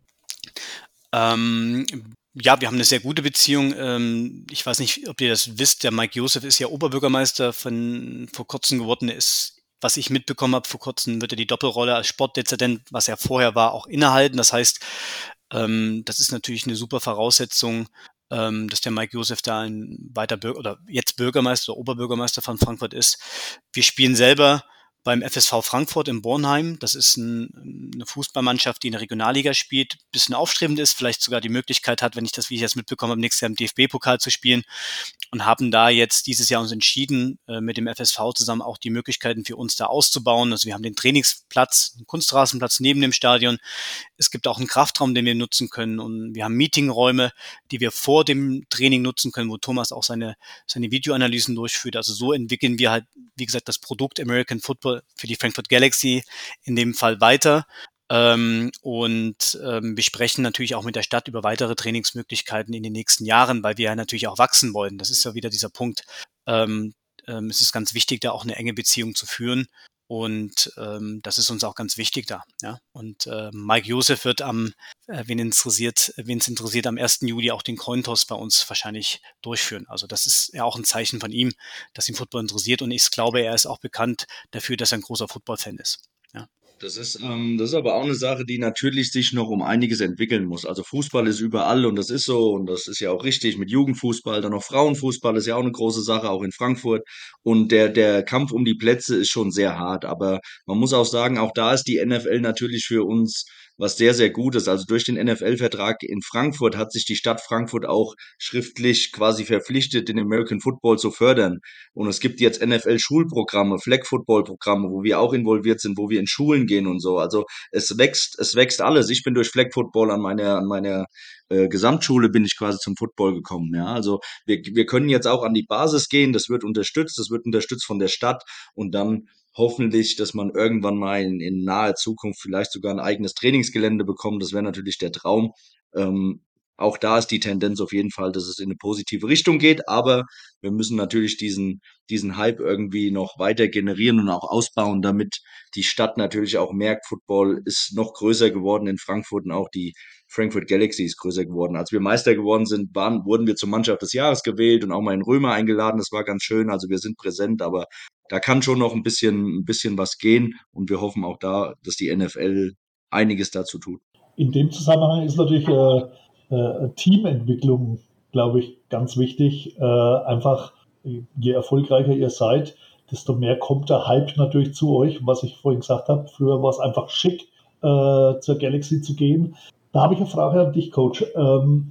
Ähm, ja, wir haben eine sehr gute Beziehung. Ähm, ich weiß nicht, ob ihr das wisst. Der Mike Josef ist ja Oberbürgermeister von vor kurzem geworden. Er ist, was ich mitbekommen habe, vor kurzem wird er die Doppelrolle als Sportdezident, was er vorher war, auch innehalten. Das heißt, Ähm, das ist natürlich eine super Voraussetzung, ähm, dass der Mike Josef da ein weiter Bürger oder jetzt Bürgermeister oder Oberbürgermeister von Frankfurt ist. Wir spielen selber beim FSV Frankfurt in Bornheim. Das ist ein, eine Fußballmannschaft, die in der Regionalliga spielt, bisschen aufstrebend ist, vielleicht sogar die Möglichkeit hat, wenn ich das, wie ich jetzt mitbekommen habe, nächstes Jahr im DFB-Pokal zu spielen und haben da jetzt dieses Jahr uns entschieden, äh, mit dem FSV zusammen auch die Möglichkeiten für uns da auszubauen. Also wir haben den Trainingsplatz, einen Kunstrasenplatz neben dem Stadion. Es gibt auch einen Kraftraum, den wir nutzen können und wir haben Meetingräume, die wir vor dem Training nutzen können, wo Thomas auch seine, seine Videoanalysen durchführt. Also so entwickeln wir halt, wie gesagt, das Produkt American Football für die Frankfurt Galaxy in dem Fall weiter. Ähm, und ähm, wir sprechen natürlich auch mit der Stadt über weitere Trainingsmöglichkeiten in den nächsten Jahren, weil wir ja natürlich auch wachsen wollen. Das ist ja wieder dieser Punkt. Ähm, ähm, es ist ganz wichtig, da auch eine enge Beziehung zu führen. Und ähm, das ist uns auch ganz wichtig da. Ja? Und äh, Mike Josef wird am, äh, wen interessiert, wen es interessiert, am 1. Juli auch den Cointos bei uns wahrscheinlich durchführen. Also das ist ja auch ein Zeichen von ihm, dass ihn Football interessiert. Und ich glaube, er ist auch bekannt dafür, dass er ein großer Football-Fan ist. Das ist, ähm, das ist aber auch eine Sache, die natürlich sich noch um einiges entwickeln muss. Also Fußball ist überall und das ist so und das ist ja auch richtig mit Jugendfußball, dann noch Frauenfußball ist ja auch eine große Sache, auch in Frankfurt. Und der, der Kampf um die Plätze ist schon sehr hart. Aber man muss auch sagen, auch da ist die NFL natürlich für uns was sehr, sehr gut ist. Also durch den NFL-Vertrag in Frankfurt hat sich die Stadt Frankfurt auch schriftlich quasi verpflichtet, den American Football zu fördern. Und es gibt jetzt NFL-Schulprogramme, Flag-Football-Programme, wo wir auch involviert sind, wo wir in Schulen gehen und so. Also es wächst, es wächst alles. Ich bin durch Flag-Football an meiner, an meiner äh, Gesamtschule bin ich quasi zum Football gekommen. Ja, also wir, wir können jetzt auch an die Basis gehen. Das wird unterstützt. Das wird unterstützt von der Stadt und dann hoffentlich, dass man irgendwann mal in, in naher Zukunft vielleicht sogar ein eigenes Trainingsgelände bekommt. Das wäre natürlich der Traum. Ähm, auch da ist die Tendenz auf jeden Fall, dass es in eine positive Richtung geht, aber wir müssen natürlich diesen, diesen Hype irgendwie noch weiter generieren und auch ausbauen, damit die Stadt natürlich auch merkt, Football ist noch größer geworden in Frankfurt und auch die Frankfurt Galaxy ist größer geworden. Als wir Meister geworden sind, waren, wurden wir zur Mannschaft des Jahres gewählt und auch mal in Römer eingeladen. Das war ganz schön. Also wir sind präsent, aber da kann schon noch ein bisschen, ein bisschen was gehen und wir hoffen auch da, dass die NFL einiges dazu tut. In dem Zusammenhang ist natürlich äh, äh, Teamentwicklung, glaube ich, ganz wichtig. Äh, einfach, je erfolgreicher ihr seid, desto mehr kommt der Hype natürlich zu euch. Was ich vorhin gesagt habe, früher war es einfach schick, äh, zur Galaxy zu gehen. Da habe ich eine Frage an dich, Coach. Ähm,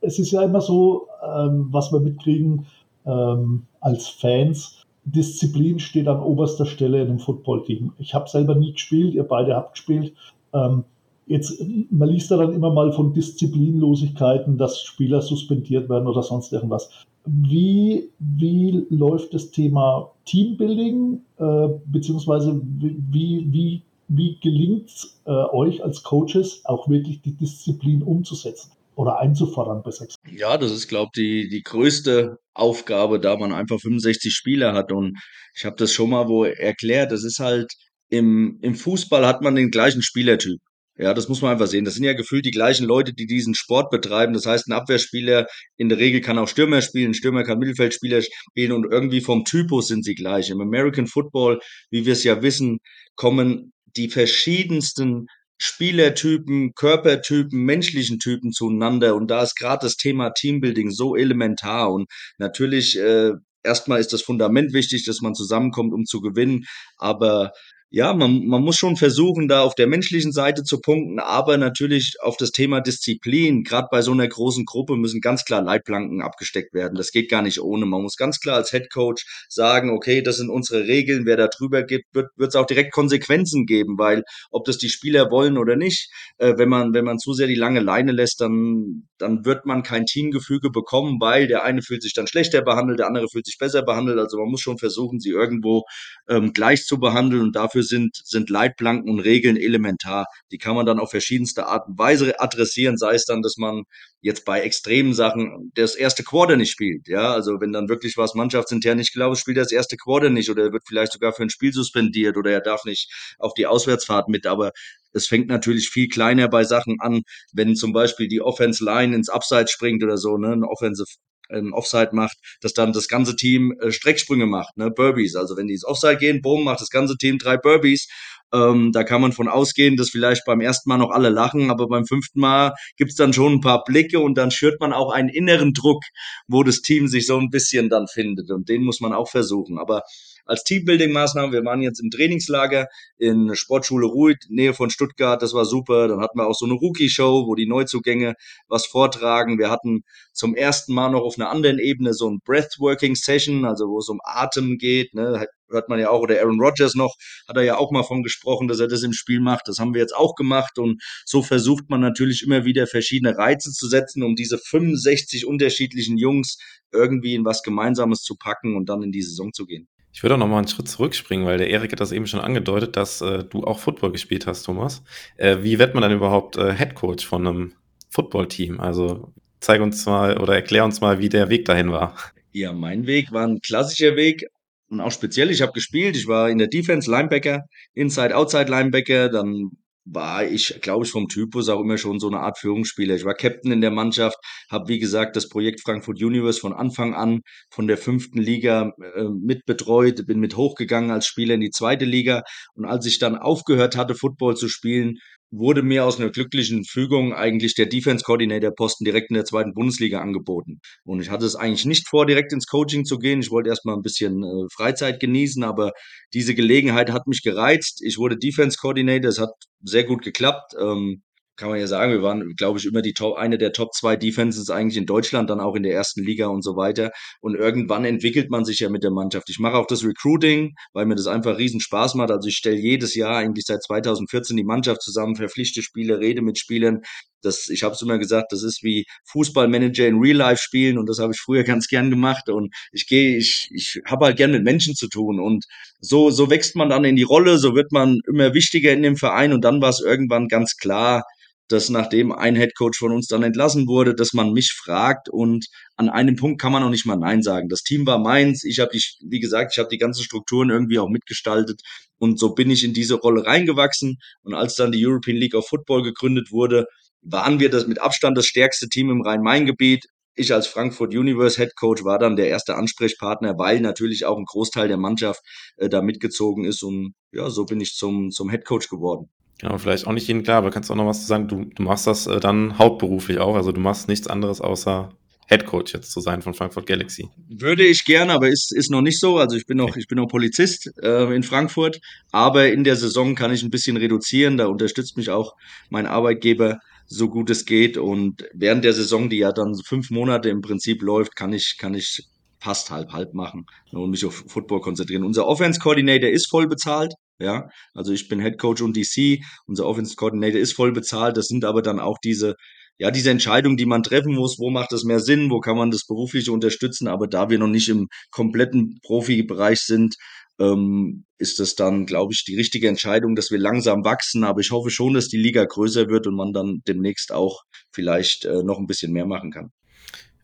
es ist ja immer so, ähm, was wir mitkriegen ähm, als Fans, Disziplin steht an oberster Stelle in einem Footballteam. Ich habe selber nie gespielt, ihr beide habt gespielt. Ähm, jetzt, man liest da dann immer mal von Disziplinlosigkeiten, dass Spieler suspendiert werden oder sonst irgendwas. Wie, wie läuft das Thema Teambuilding, äh, beziehungsweise wie, wie, wie gelingt es äh, euch als Coaches auch wirklich die Disziplin umzusetzen? Oder einzufordern besser gesagt. Ja, das ist, glaube ich, die, die größte Aufgabe, da man einfach 65 Spieler hat. Und ich habe das schon mal wo erklärt, das ist halt, im, im Fußball hat man den gleichen Spielertyp. Ja, das muss man einfach sehen. Das sind ja gefühlt die gleichen Leute, die diesen Sport betreiben. Das heißt, ein Abwehrspieler in der Regel kann auch Stürmer spielen, ein Stürmer kann Mittelfeldspieler spielen und irgendwie vom Typus sind sie gleich. Im American Football, wie wir es ja wissen, kommen die verschiedensten Spielertypen, Körpertypen, menschlichen Typen zueinander. Und da ist gerade das Thema Teambuilding so elementar. Und natürlich, äh, erstmal ist das Fundament wichtig, dass man zusammenkommt, um zu gewinnen. Aber ja, man, man muss schon versuchen, da auf der menschlichen Seite zu punkten, aber natürlich auf das Thema Disziplin. Gerade bei so einer großen Gruppe müssen ganz klar Leitplanken abgesteckt werden. Das geht gar nicht ohne. Man muss ganz klar als Head Coach sagen, okay, das sind unsere Regeln. Wer da drüber geht, wird es auch direkt Konsequenzen geben, weil ob das die Spieler wollen oder nicht, äh, wenn man wenn man zu sehr die lange Leine lässt, dann dann wird man kein Teamgefüge bekommen, weil der eine fühlt sich dann schlechter behandelt, der andere fühlt sich besser behandelt. Also man muss schon versuchen, sie irgendwo ähm, gleich zu behandeln und dafür sind, sind Leitplanken und Regeln elementar. Die kann man dann auf verschiedenste Art und Weise adressieren, sei es dann, dass man jetzt bei extremen Sachen das erste Quarter nicht spielt. Ja, also wenn dann wirklich was mannschaftsintern nicht ist, spielt er das erste Quarter nicht oder er wird vielleicht sogar für ein Spiel suspendiert oder er darf nicht auf die Auswärtsfahrt mit. Aber es fängt natürlich viel kleiner bei Sachen an, wenn zum Beispiel die Offense Line ins Upside springt oder so, ne, ein Offensive ein Offside macht, dass dann das ganze Team äh, Strecksprünge macht, ne, Burbies. Also wenn die ins Offside gehen, boom, macht das ganze Team drei Burbies Ähm, da kann man von ausgehen, dass vielleicht beim ersten Mal noch alle lachen, aber beim fünften Mal gibt's dann schon ein paar Blicke und dann schürt man auch einen inneren Druck, wo das Team sich so ein bisschen dann findet. Und den muss man auch versuchen. Aber als Teambuilding-Maßnahme. Wir waren jetzt im Trainingslager in Sportschule Ruhr, Nähe von Stuttgart. Das war super. Dann hatten wir auch so eine Rookie-Show, wo die Neuzugänge was vortragen. Wir hatten zum ersten Mal noch auf einer anderen Ebene so ein Breathworking-Session, also wo es um Atem geht. Ne? Hört man ja auch, oder Aaron Rodgers noch, hat er ja auch mal von gesprochen, dass er das im Spiel macht. Das haben wir jetzt auch gemacht und so versucht man natürlich immer wieder verschiedene Reize zu setzen, um diese 65 unterschiedlichen Jungs irgendwie in was Gemeinsames zu packen und dann in die Saison zu gehen. Ich würde auch noch mal einen Schritt zurückspringen, weil der Erik hat das eben schon angedeutet, dass äh, du auch Football gespielt hast, Thomas. Äh, wie wird man dann überhaupt äh, Head Coach von einem Footballteam? Also zeig uns mal oder erklär uns mal, wie der Weg dahin war. Ja, mein Weg war ein klassischer Weg und auch speziell. Ich habe gespielt, ich war in der Defense Linebacker, Inside Outside Linebacker, dann war ich, glaube ich, vom Typus auch immer schon so eine Art Führungsspieler. Ich war Captain in der Mannschaft, habe, wie gesagt, das Projekt Frankfurt Universe von Anfang an von der fünften Liga äh, mitbetreut, bin mit hochgegangen als Spieler in die zweite Liga. Und als ich dann aufgehört hatte, Football zu spielen, wurde mir aus einer glücklichen Fügung eigentlich der Defense Coordinator Posten direkt in der zweiten Bundesliga angeboten. Und ich hatte es eigentlich nicht vor, direkt ins Coaching zu gehen. Ich wollte erstmal ein bisschen äh, Freizeit genießen, aber diese Gelegenheit hat mich gereizt. Ich wurde Defense Coordinator. Es hat sehr gut geklappt. Ähm, kann man ja sagen, wir waren, glaube ich, immer die Top, eine der Top zwei Defenses eigentlich in Deutschland, dann auch in der ersten Liga und so weiter. Und irgendwann entwickelt man sich ja mit der Mannschaft. Ich mache auch das Recruiting, weil mir das einfach riesen Spaß macht. Also ich stelle jedes Jahr eigentlich seit 2014 die Mannschaft zusammen, verpflichte Spiele, rede mit Spielern. Das, ich habe es immer gesagt, das ist wie Fußballmanager in Real Life spielen und das habe ich früher <laughs> ganz gern gemacht. Und ich gehe, ich, ich habe halt gern mit Menschen zu tun. Und so, so wächst man dann in die Rolle, so wird man immer wichtiger in dem Verein und dann war es irgendwann ganz klar, dass nachdem ein Headcoach von uns dann entlassen wurde, dass man mich fragt und an einem Punkt kann man auch nicht mal Nein sagen. Das Team war meins. Ich habe, wie gesagt, ich habe die ganzen Strukturen irgendwie auch mitgestaltet und so bin ich in diese Rolle reingewachsen. Und als dann die European League of Football gegründet wurde, waren wir das mit Abstand das stärkste Team im Rhein-Main-Gebiet. Ich als Frankfurt Universe Head Coach war dann der erste Ansprechpartner, weil natürlich auch ein Großteil der Mannschaft äh, da mitgezogen ist und ja, so bin ich zum, zum Head Coach geworden. Genau, vielleicht auch nicht jedem klar, aber kannst du auch noch was zu sagen? Du, du machst das äh, dann hauptberuflich auch, also du machst nichts anderes außer Head Coach jetzt zu sein von Frankfurt Galaxy. Würde ich gerne, aber ist, ist noch nicht so. Also ich bin noch, okay. ich bin noch Polizist äh, in Frankfurt, aber in der Saison kann ich ein bisschen reduzieren. Da unterstützt mich auch mein Arbeitgeber so gut es geht. Und während der Saison, die ja dann fünf Monate im Prinzip läuft, kann ich, kann ich fast halb halb machen und mich auf Football konzentrieren. Unser Offense Coordinator ist voll bezahlt. Ja, also ich bin Head Coach und DC. Unser Offense Coordinator ist voll bezahlt. Das sind aber dann auch diese, ja, diese Entscheidungen, die man treffen muss. Wo macht es mehr Sinn? Wo kann man das Berufliche unterstützen? Aber da wir noch nicht im kompletten Profibereich sind, ähm, ist das dann, glaube ich, die richtige Entscheidung, dass wir langsam wachsen. Aber ich hoffe schon, dass die Liga größer wird und man dann demnächst auch vielleicht äh, noch ein bisschen mehr machen kann.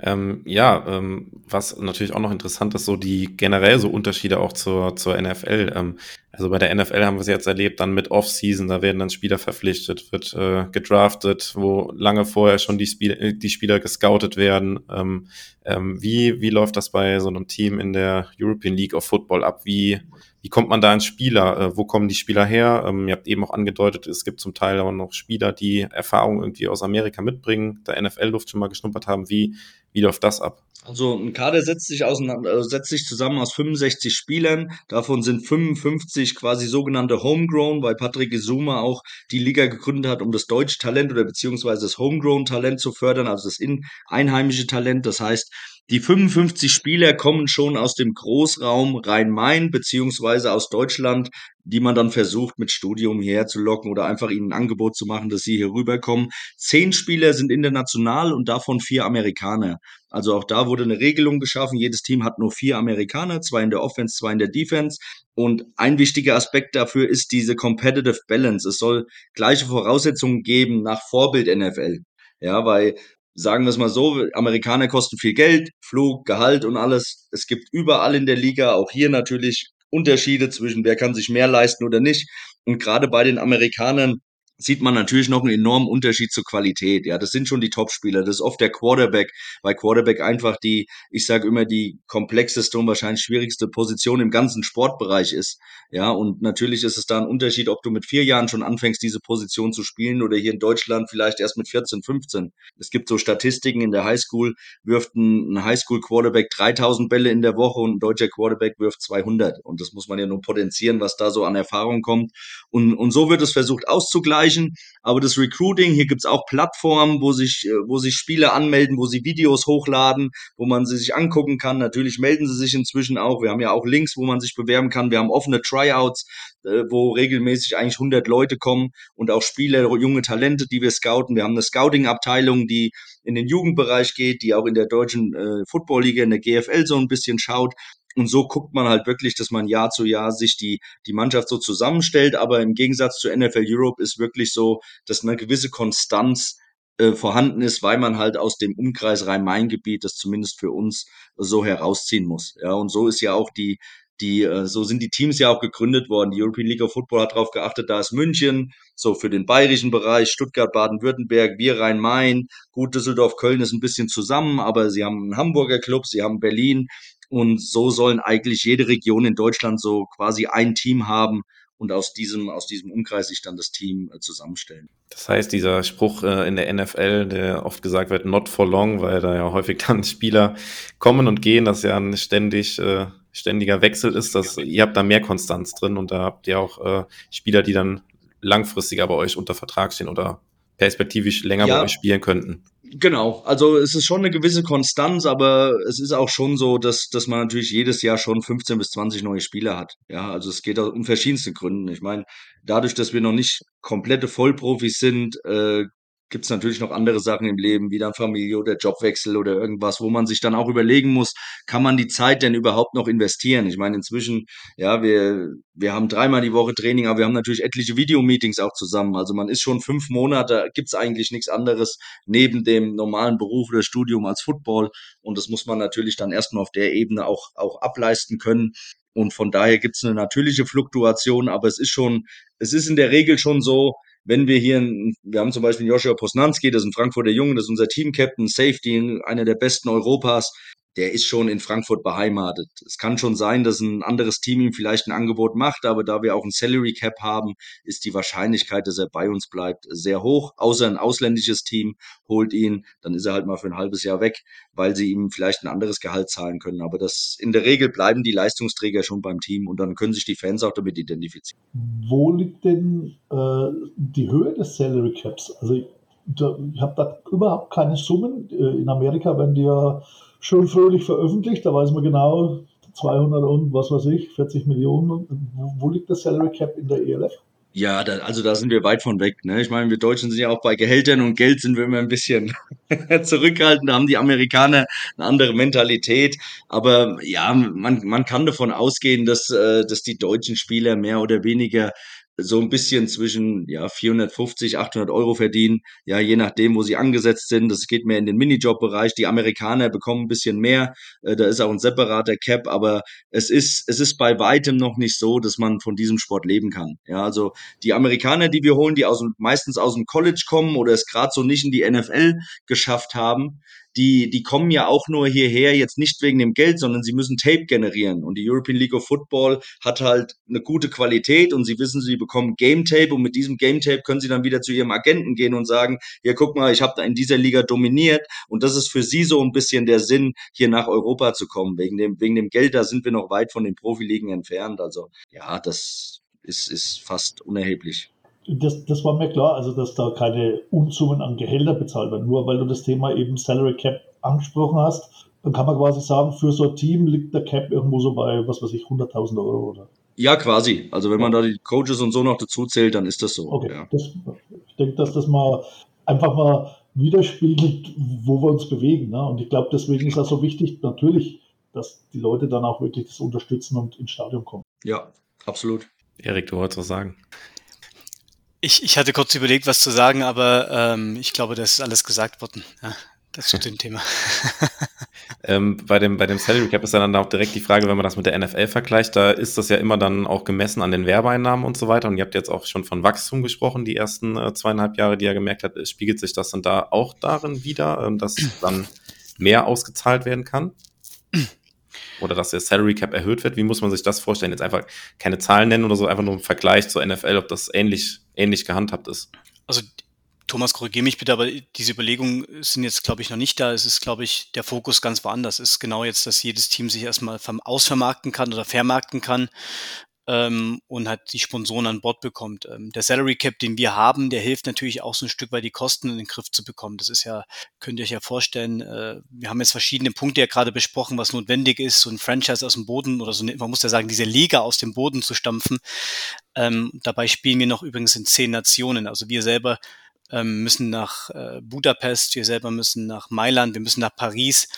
Ähm, ja, ähm, was natürlich auch noch interessant ist, so die generell so Unterschiede auch zur, zur NFL. Ähm, also bei der NFL haben wir es jetzt erlebt, dann mit Off-Season, da werden dann Spieler verpflichtet, wird äh, gedraftet, wo lange vorher schon die, Spiel äh, die Spieler gescoutet werden. Ähm, ähm, wie, wie läuft das bei so einem Team in der European League of Football ab? Wie, wie kommt man da ins Spieler? Äh, wo kommen die Spieler her? Ähm, ihr habt eben auch angedeutet, es gibt zum Teil auch noch Spieler, die Erfahrung irgendwie aus Amerika mitbringen, der NFL-Luft schon mal geschnuppert haben. Wie, wie läuft das ab? Also ein Kader setzt sich, auseinander, äh, setzt sich zusammen aus 65 Spielern. Davon sind 55 quasi sogenannte Homegrown, weil Patrick Izuma auch die Liga gegründet hat, um das deutsche Talent oder beziehungsweise das Homegrown-Talent zu fördern, also das in, einheimische Talent. Das heißt, die 55 Spieler kommen schon aus dem Großraum Rhein-Main beziehungsweise aus Deutschland, die man dann versucht mit Studium hierher zu locken oder einfach ihnen ein Angebot zu machen, dass sie hier rüberkommen. Zehn Spieler sind international und davon vier Amerikaner. Also auch da wurde eine Regelung geschaffen. Jedes Team hat nur vier Amerikaner, zwei in der Offense, zwei in der Defense. Und ein wichtiger Aspekt dafür ist diese Competitive Balance. Es soll gleiche Voraussetzungen geben nach Vorbild NFL. Ja, weil sagen wir es mal so, Amerikaner kosten viel Geld, Flug, Gehalt und alles. Es gibt überall in der Liga, auch hier natürlich Unterschiede zwischen wer kann sich mehr leisten oder nicht. Und gerade bei den Amerikanern sieht man natürlich noch einen enormen Unterschied zur Qualität. Ja, das sind schon die Topspieler. Das ist oft der Quarterback, weil Quarterback einfach die, ich sage immer, die komplexeste und wahrscheinlich schwierigste Position im ganzen Sportbereich ist. Ja, und natürlich ist es da ein Unterschied, ob du mit vier Jahren schon anfängst, diese Position zu spielen oder hier in Deutschland vielleicht erst mit 14, 15. Es gibt so Statistiken in der Highschool, wirft ein Highschool-Quarterback 3000 Bälle in der Woche und ein deutscher Quarterback wirft 200. Und das muss man ja nur potenzieren, was da so an Erfahrung kommt. Und, und so wird es versucht auszugleichen erreichen. Aber das Recruiting, hier gibt's auch Plattformen, wo sich, äh, wo sich Spieler anmelden, wo sie Videos hochladen, wo man sie sich angucken kann. Natürlich melden sie sich inzwischen auch. Wir haben ja auch Links, wo man sich bewerben kann. Wir haben offene Tryouts, äh, wo regelmäßig eigentlich 100 Leute kommen und auch Spieler, junge Talente, die wir scouten. Wir haben eine Scouting-Abteilung, die in den Jugendbereich geht, die auch in der deutschen äh, Football-Liga, in der GFL so ein bisschen schaut. Und so guckt man halt wirklich, dass man Jahr zu Jahr sich die, die Mannschaft so zusammenstellt. Aber im Gegensatz zu NFL Europe ist wirklich so, dass eine gewisse Konstanz äh, vorhanden ist, weil man halt aus dem Umkreis Rhein-Main-Gebiet das zumindest für uns so herausziehen muss. Ja, und so ist ja auch die, die, äh, so sind die Teams ja auch gegründet worden. Die European League of Football hat darauf geachtet, da ist München, so für den bayerischen Bereich, Stuttgart, Baden-Württemberg, wir Rhein-Main, gut, Düsseldorf, Köln ist ein bisschen zusammen, aber sie haben einen Hamburger Club, sie haben Berlin und so sollen eigentlich jede Region in Deutschland so quasi ein Team haben und aus diesem, aus diesem Umkreis sich dann das Team äh, zusammenstellen. Das heißt, dieser Spruch äh, in der NFL, der oft gesagt wird, not for long, weil da ja häufig dann <laughs> Spieler kommen und gehen, dass ja ein ständig, äh, ständiger Wechsel ist, dass ihr habt da mehr Konstanz drin und da habt ihr auch Spieler, die dann langfristiger bei euch unter Vertrag stehen oder perspektivisch länger ja. bei euch spielen könnten. Genau, also es ist schon eine gewisse Konstanz, aber es ist auch schon so, dass, dass man natürlich jedes Jahr schon 15 bis 20 neue Spieler hat. Ja, also es geht um verschiedenste Gründe. Ich meine, dadurch, dass wir noch nicht komplette Vollprofis sind, äh, gibt es natürlich noch andere Sachen im Leben, wie dann Familie oder Jobwechsel oder irgendwas, wo man sich dann auch überlegen muss, kann man die Zeit denn überhaupt noch investieren? Ich meine, inzwischen, ja, wir, wir haben dreimal die Woche Training, aber wir haben natürlich etliche Videomeetings auch zusammen. Also man ist schon fünf Monate, gibt es eigentlich nichts anderes neben dem normalen Beruf oder Studium als Football. Und das muss man natürlich dann erstmal auf der Ebene auch, auch ableisten können. Und von daher gibt es eine natürliche Fluktuation, aber es ist schon, es ist in der Regel schon so, wenn wir hier, wir haben zum Beispiel Joshua Posnanski, das ist ein Frankfurter Junge, das ist unser Team-Captain, Safety, einer der besten Europas der ist schon in Frankfurt beheimatet. Es kann schon sein, dass ein anderes Team ihm vielleicht ein Angebot macht, aber da wir auch ein Salary Cap haben, ist die Wahrscheinlichkeit, dass er bei uns bleibt, sehr hoch. Außer ein ausländisches Team holt ihn, dann ist er halt mal für ein halbes Jahr weg, weil sie ihm vielleicht ein anderes Gehalt zahlen können. Aber das in der Regel bleiben die Leistungsträger schon beim Team und dann können sich die Fans auch damit identifizieren. Wo liegt denn äh, die Höhe des Salary Caps? Also ich, ich habe da überhaupt keine Summen. Äh, in Amerika werden die ja schön fröhlich veröffentlicht. Da weiß man genau 200 und was weiß ich, 40 Millionen. Wo, liegt das Salary Cap in der ELF? Ja, da, also da sind wir weit von weg. Ne? Ich meine, wir Deutschen sind ja auch bei Gehältern und Geld sind wir immer ein bisschen <laughs> zurückhaltend. Da haben die Amerikaner eine andere Mentalität. Aber ja, man, man kann davon ausgehen, dass, äh, dass die deutschen Spieler mehr oder weniger so ein bisschen zwischen ja 450, 800 Euro verdienen, ja je nachdem, wo sie angesetzt sind. Das geht mehr in den Minijob-Bereich. Die Amerikaner bekommen ein bisschen mehr. Äh, da ist auch ein separater Cap, aber es ist es ist bei weitem noch nicht so, dass man von diesem Sport leben kann. Ja, also die Amerikaner, die wir holen, die aus meistens aus dem College kommen oder es gerade so nicht in die NFL geschafft haben, die, die kommen ja auch nur hierher, jetzt nicht wegen dem Geld, sondern sie müssen Tape generieren. Und die European League of Football hat halt eine gute Qualität und sie wissen, sie bekommen Game Tape und mit diesem Game Tape können sie dann wieder zu ihrem Agenten gehen und sagen, ja, guck mal, ich habe da in dieser Liga dominiert und das ist für sie so ein bisschen der Sinn, hier nach Europa zu kommen. Wegen dem, wegen dem Geld, da sind wir noch weit von den Profiligen entfernt. Also ja, das ist, ist fast unerheblich. Das, das war mir klar, also dass da keine Unsummen an Gehälter bezahlt werden. Nur weil du das Thema eben Salary Cap angesprochen hast, dann kann man quasi sagen, für so ein Team liegt der Cap irgendwo so bei, was weiß ich, 100.000 Euro oder? Ja, quasi. Also wenn man da die Coaches und so noch dazu zählt, dann ist das so. Okay, ja. das, ich denke, dass das mal einfach mal widerspiegelt, wo wir uns bewegen. Ne? Und ich glaube, deswegen ist das so wichtig, natürlich, dass die Leute dann auch wirklich das unterstützen und ins Stadion kommen. Ja, absolut. Erik, du wolltest was sagen. Ich, ich hatte kurz überlegt, was zu sagen, aber ähm, ich glaube, das ist alles gesagt worden. Ja. das zu <laughs> dem Thema. ähm, bei, dem, bei dem Salary Cap ist dann auch direkt die Frage, wenn man das mit der NFL vergleicht, da ist das ja immer dann auch gemessen an den Werbeeinnahmen und so weiter. Und ihr habt jetzt auch schon von Wachstum gesprochen, die ersten äh, zweieinhalb Jahre, die er gemerkt hat, spiegelt sich das dann da auch darin wieder, ähm, dass dann mehr ausgezahlt werden kann? Oder dass der Salary Cap erhöht wird? Wie muss man sich das vorstellen? Jetzt einfach keine Zahlen nennen oder so, einfach nur im Vergleich zur NFL, ob das ähnlich, ähnlich gehandhabt ist. Also Thomas, korrigiere mich bitte, aber diese Überlegungen sind jetzt, glaube ich, noch nicht da. Es ist, glaube ich, der Fokus ganz woanders. Es ist genau jetzt, dass jedes Team sich erstmal ausvermarkten kann oder vermarkten kann ähm, und halt die Sponsoren an Bord bekommt. Ähm, der Salary Cap, den wir haben, der hilft natürlich auch so ein Stück weit die Kosten in den Griff zu bekommen. Das ist ja, könnt ihr euch ja vorstellen, äh, wir haben jetzt verschiedene Punkte ja gerade besprochen, was notwendig ist, so ein Franchise aus dem Boden oder so, man muss ja sagen, diese Liga aus dem Boden zu stampfen. Ähm, dabei spielen wir noch übrigens in zehn Nationen. Also wir selber ähm, müssen nach äh, Budapest, wir selber müssen nach Mailand, wir müssen nach Paris.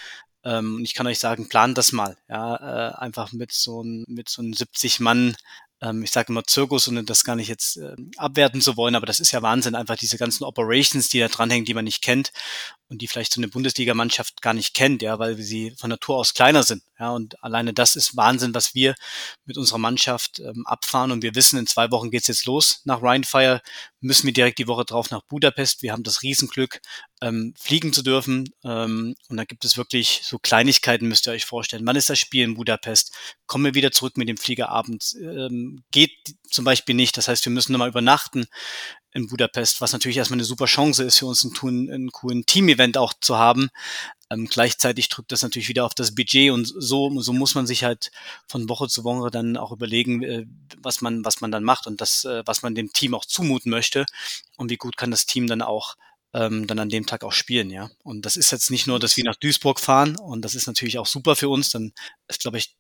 Ähm, und ich kann euch sagen, plant das mal. Ja, äh, einfach mit so, ein, mit so einem 70 Mann ähm, ich sage immer Zirkus und das gar nicht jetzt äh, abwerten zu wollen, aber das ist ja Wahnsinn, einfach diese ganzen Operations, die da dranhängen, die man nicht kennt und die vielleicht so eine Bundesligamannschaft gar nicht kennt, ja, weil sie von Natur aus kleiner sind. Ja, und alleine das ist Wahnsinn, was wir mit unserer Mannschaft ähm, abfahren. Und wir wissen, in zwei Wochen geht's jetzt los nach Rheinfire, müssen wir direkt die Woche drauf nach Budapest. Wir haben das Riesenglück, ähm, fliegen zu dürfen. Ähm, und da gibt es wirklich so Kleinigkeiten, müsst ihr euch vorstellen. Wann ist das Spiel in Budapest? Kommen wir wieder zurück mit dem Flieger abends? Ähm, geht zum Beispiel nicht. Das heißt, wir müssen nochmal übernachten in Budapest, was natürlich erstmal eine super Chance ist für uns, ein, ein coolen Team-Event auch zu haben. Ähm, gleichzeitig drückt das natürlich wieder auf das Budget und so, so muss man sich halt von Woche zu Woche dann auch überlegen, äh, was man, was man dann macht und das, äh, was man dem Team auch zumuten möchte und wie gut kann das Team dann auch ähm, dann an dem Tag auch spielen, ja. Und das ist jetzt nicht nur, dass wir nach Duisburg fahren und das ist natürlich auch super für uns, dann ist, glaube ich,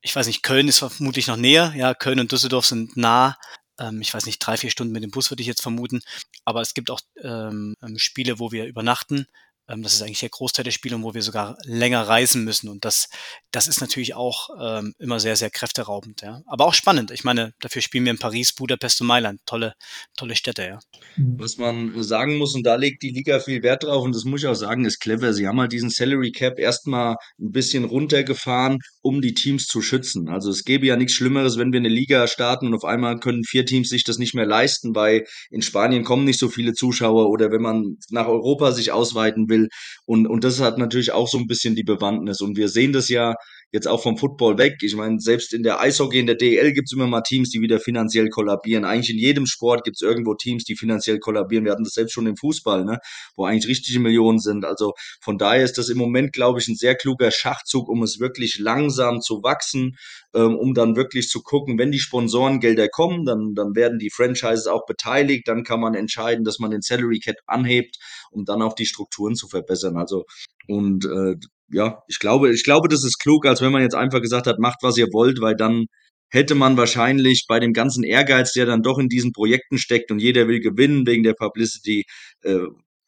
ich weiß nicht, Köln ist vermutlich noch näher, ja, Köln und Düsseldorf sind nah, ähm, ich weiß nicht, drei, vier Stunden mit dem Bus würde ich jetzt vermuten. Aber es gibt auch ähm, ähm Spiele, wo wir übernachten. Ähm, das ist eigentlich der Großteil der Spiele, wo wir sogar länger reisen müssen. Und das, das ist natürlich auch ähm, immer sehr, sehr kräfteraubend. Ja. Aber auch spannend. Ich meine, dafür spielen wir in Paris, Budapest und Mailand. Tolle, tolle Städte, ja. Was man sagen muss, und da legt die Liga viel Wert drauf, und das muss ich auch sagen, ist clever. Sie haben halt diesen Salary Cap erstmal ein bisschen runtergefahren, um die Teams zu schützen. Also es gäbe ja nichts Schlimmeres, wenn wir eine Liga starten und auf einmal können vier Teams sich das nicht mehr leisten, weil in Spanien kommen nicht so viele Zuschauer oder wenn man nach Europa sich ausweiten will, will. Und, und das hat natürlich auch so ein bisschen die Bewandtnis. Und wir sehen das ja jetzt auch vom Football weg. Ich meine, selbst in der Eishockey, in der DL gibt es immer mal Teams, die wieder finanziell kollabieren. Eigentlich in jedem Sport gibt es irgendwo Teams, die finanziell kollabieren. Wir hatten das selbst schon im Fußball, ne? wo eigentlich richtige Millionen sind. Also von daher ist das im Moment, glaube ich, ein sehr kluger Schachzug, um es wirklich langsam zu wachsen, ähm, um dann wirklich zu gucken, wenn die Sponsorengelder kommen, dann, dann werden die Franchises auch beteiligt. Dann kann man entscheiden, dass man den Salary Cap anhebt, um dann auch die Strukturen zu verbessern. Also und äh, ja, ich glaube, ich glaube, das ist klug, als wenn man jetzt einfach gesagt hat, macht, was ihr wollt, weil dann hätte man wahrscheinlich bei dem ganzen Ehrgeiz, der dann doch in diesen Projekten steckt und jeder will gewinnen wegen der Publicity, äh,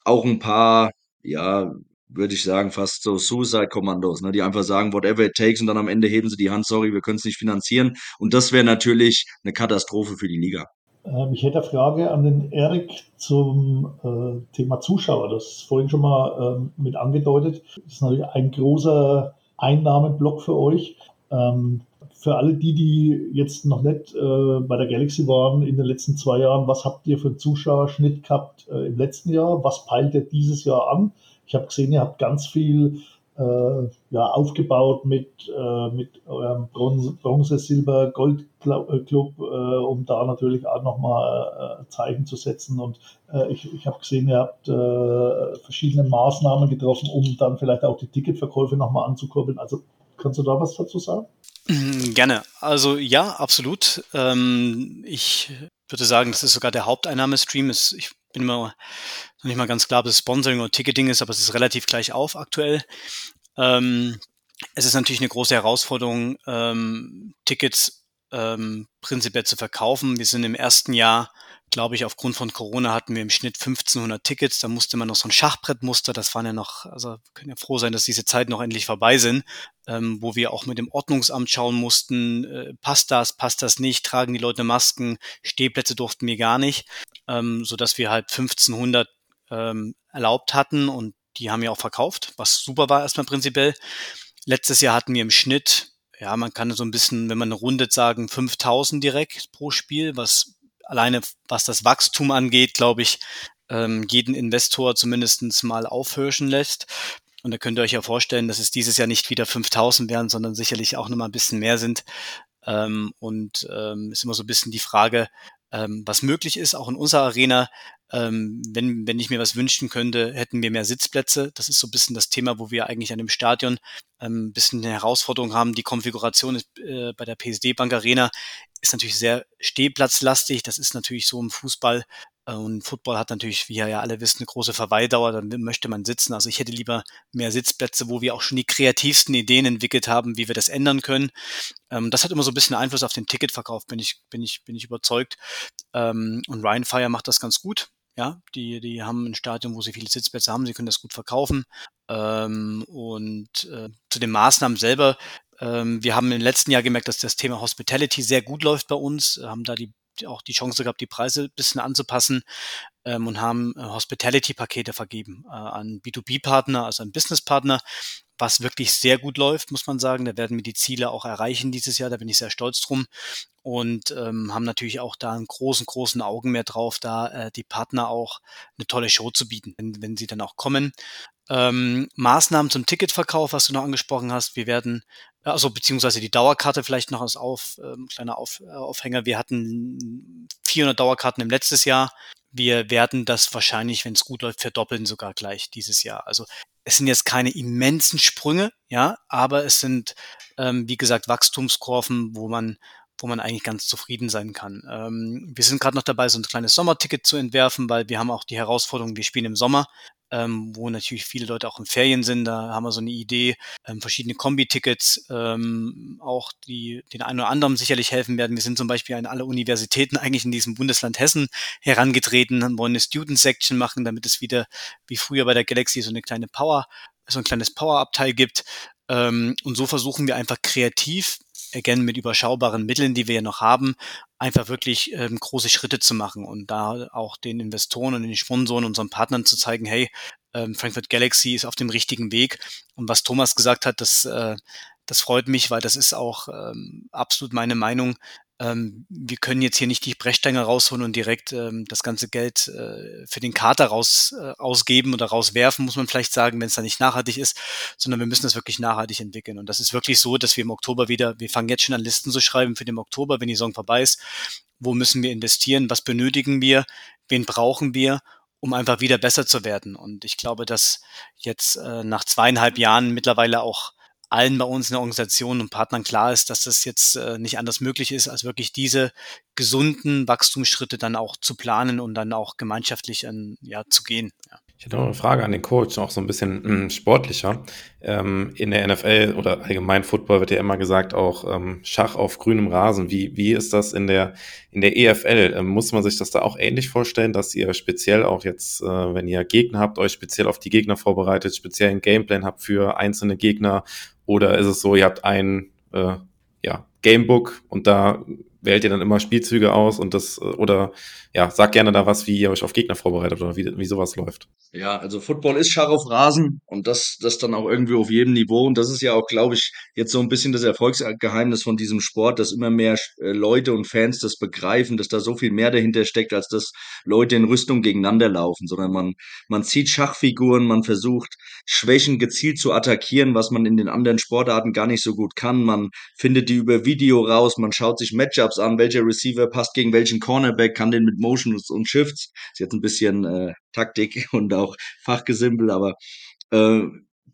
auch ein paar, ja, würde ich sagen, fast so Suicide-Kommandos, ne, die einfach sagen, whatever it takes und dann am Ende heben sie die Hand, sorry, wir können es nicht finanzieren. Und das wäre natürlich eine Katastrophe für die Liga. Ähm, ich hätte eine Frage an den Erik zum äh, Thema Zuschauer. Das ist vorhin schon mal ähm, mit angedeutet. Das ist natürlich ein großer Einnahmenblock für euch. Ähm, für alle die, die jetzt noch nicht äh, bei der Galaxy waren in den letzten zwei Jahren, was habt ihr für einen Zuschauerschnitt gehabt äh, im letzten Jahr? Was peilt ihr dieses Jahr an? Ich habe gesehen, ihr habt ganz viel äh, ja, aufgebaut mit, äh, mit eurem Bronze, Bronze Silber, Gold äh, Club, äh, um da natürlich auch nochmal äh, Zeichen zu setzen. Und äh, ich, ich habe gesehen, ihr habt verschiedene Maßnahmen getroffen, um dann vielleicht auch die Ticketverkäufe nochmal anzukurbeln. Also kannst du da was dazu sagen? Mm, gerne. Also ja, absolut. Ähm, ich würde sagen, das ist sogar der Haupteinnahmestream. Ich bin immer noch nicht mal ganz klar, ob es Sponsoring oder Ticketing ist, aber es ist relativ gleich auf aktuell. Ähm, es ist natürlich eine große Herausforderung, ähm, Tickets ähm, prinzipiell zu verkaufen. Wir sind im ersten Jahr, glaube ich, aufgrund von Corona hatten wir im Schnitt 1500 Tickets. Da musste man noch so ein Schachbrettmuster, das waren ja noch, also wir können ja froh sein, dass diese Zeiten noch endlich vorbei sind, ähm, wo wir auch mit dem Ordnungsamt schauen mussten, äh, passt das, passt das nicht, tragen die Leute Masken, Stehplätze durften wir gar nicht, ähm, so dass wir halt 1500 ähm, erlaubt hatten und die haben ja auch verkauft, was super war erstmal prinzipiell. Letztes Jahr hatten wir im Schnitt, ja, man kann so ein bisschen, wenn man rundet, sagen 5000 direkt pro Spiel, was alleine was das Wachstum angeht, glaube ich, ähm, jeden Investor zumindestens mal aufhirschen lässt. Und da könnt ihr euch ja vorstellen, dass es dieses Jahr nicht wieder 5000 werden, sondern sicherlich auch nochmal ein bisschen mehr sind. Ähm, und ähm, ist immer so ein bisschen die Frage, ähm, was möglich ist, auch in unserer Arena. Ähm, wenn, wenn ich mir was wünschen könnte, hätten wir mehr Sitzplätze. Das ist so ein bisschen das Thema, wo wir eigentlich an dem Stadion ähm, ein bisschen eine Herausforderung haben. Die Konfiguration ist, äh, bei der PSD Bank Arena ist natürlich sehr stehplatzlastig. Das ist natürlich so im Fußball und Football hat natürlich, wie ja alle wissen, eine große Verweildauer, dann möchte man sitzen. Also ich hätte lieber mehr Sitzplätze, wo wir auch schon die kreativsten Ideen entwickelt haben, wie wir das ändern können. Ähm, das hat immer so ein bisschen Einfluss auf den Ticketverkauf, bin ich, bin ich, bin ich überzeugt. Ähm, und Ryan Fire macht das ganz gut. Ja, die, die haben ein Stadion, wo sie viele Sitzplätze haben, sie können das gut verkaufen. Ähm, und äh, zu den Maßnahmen selber, wir haben im letzten Jahr gemerkt, dass das Thema Hospitality sehr gut läuft bei uns, haben da die auch die Chance gehabt, die Preise ein bisschen anzupassen ähm, und haben äh, Hospitality-Pakete vergeben äh, an B2B-Partner, also an Business-Partner, was wirklich sehr gut läuft, muss man sagen. Da werden wir die Ziele auch erreichen dieses Jahr, da bin ich sehr stolz drum und ähm, haben natürlich auch da einen großen, großen Augen mehr drauf, da äh, die Partner auch eine tolle Show zu bieten, wenn, wenn sie dann auch kommen. Ähm, Maßnahmen zum Ticketverkauf, was du noch angesprochen hast. Wir werden, also beziehungsweise die Dauerkarte vielleicht noch als auf, ähm, kleiner auf, äh, Aufhänger. Wir hatten 400 Dauerkarten im letztes Jahr. Wir werden das wahrscheinlich, wenn es gut läuft, verdoppeln sogar gleich dieses Jahr. Also es sind jetzt keine immensen Sprünge, ja, aber es sind, ähm, wie gesagt, Wachstumskurven, wo man wo man eigentlich ganz zufrieden sein kann. Ähm, wir sind gerade noch dabei, so ein kleines Sommerticket zu entwerfen, weil wir haben auch die Herausforderung, wir spielen im Sommer ähm, wo natürlich viele Leute auch in Ferien sind. Da haben wir so eine Idee, ähm, verschiedene Kombi-Tickets, ähm, auch die den einen oder anderen sicherlich helfen werden. Wir sind zum Beispiel an alle Universitäten eigentlich in diesem Bundesland Hessen herangetreten, wollen eine Student-Section machen, damit es wieder wie früher bei der Galaxy so eine kleine Power, so ein kleines Power-Abteil gibt. Ähm, und so versuchen wir einfach kreativ again mit überschaubaren Mitteln, die wir ja noch haben, einfach wirklich ähm, große Schritte zu machen und da auch den Investoren und den Sponsoren, unseren Partnern zu zeigen, hey, ähm, Frankfurt Galaxy ist auf dem richtigen Weg. Und was Thomas gesagt hat, das, äh, das freut mich, weil das ist auch ähm, absolut meine Meinung ähm, wir können jetzt hier nicht die Brechstange rausholen und direkt ähm, das ganze Geld äh, für den Kater raus äh, ausgeben oder rauswerfen, muss man vielleicht sagen, wenn es da nicht nachhaltig ist, sondern wir müssen das wirklich nachhaltig entwickeln. Und das ist wirklich so, dass wir im Oktober wieder, wir fangen jetzt schon an Listen zu schreiben für den Oktober, wenn die Saison vorbei ist. Wo müssen wir investieren? Was benötigen wir? Wen brauchen wir? um einfach wieder besser zu werden. Und ich glaube, dass jetzt äh, nach zweieinhalb Jahren mittlerweile auch allen bei uns in der Organisation und Partnern klar ist, dass das jetzt äh, nicht anders möglich ist, als wirklich diese gesunden Wachstumsschritte dann auch zu planen und dann auch gemeinschaftlich an, ja, zu gehen. Ja. Ich hätte noch eine Frage an den Coach, auch so ein bisschen hm, sportlicher. Ähm, in der NFL oder allgemein Football wird ja immer gesagt, auch ähm, Schach auf grünem Rasen. Wie, wie ist das in der, in der EFL? Ähm, muss man sich das da auch ähnlich vorstellen, dass ihr speziell auch jetzt, äh, wenn ihr Gegner habt, euch speziell auf die Gegner vorbereitet, speziell einen Gameplan habt für einzelne Gegner oder ist es so, ihr habt ein äh, ja, Gamebook und da wählt ihr dann immer Spielzüge aus und das, äh, oder ja, sag gerne da was, wie ihr euch auf Gegner vorbereitet oder wie, wie sowas läuft. Ja, also Football ist Schach auf Rasen und das, das dann auch irgendwie auf jedem Niveau. Und das ist ja auch, glaube ich, jetzt so ein bisschen das Erfolgsgeheimnis von diesem Sport, dass immer mehr äh, Leute und Fans das begreifen, dass da so viel mehr dahinter steckt, als dass Leute in Rüstung gegeneinander laufen, sondern man, man zieht Schachfiguren, man versucht Schwächen gezielt zu attackieren, was man in den anderen Sportarten gar nicht so gut kann. Man findet die über Video raus, man schaut sich Matchups an, welcher Receiver passt gegen welchen Cornerback, kann den mit Motions und Shifts. Ist jetzt ein bisschen äh, Taktik <laughs> und auch Fachgesimpel, aber äh,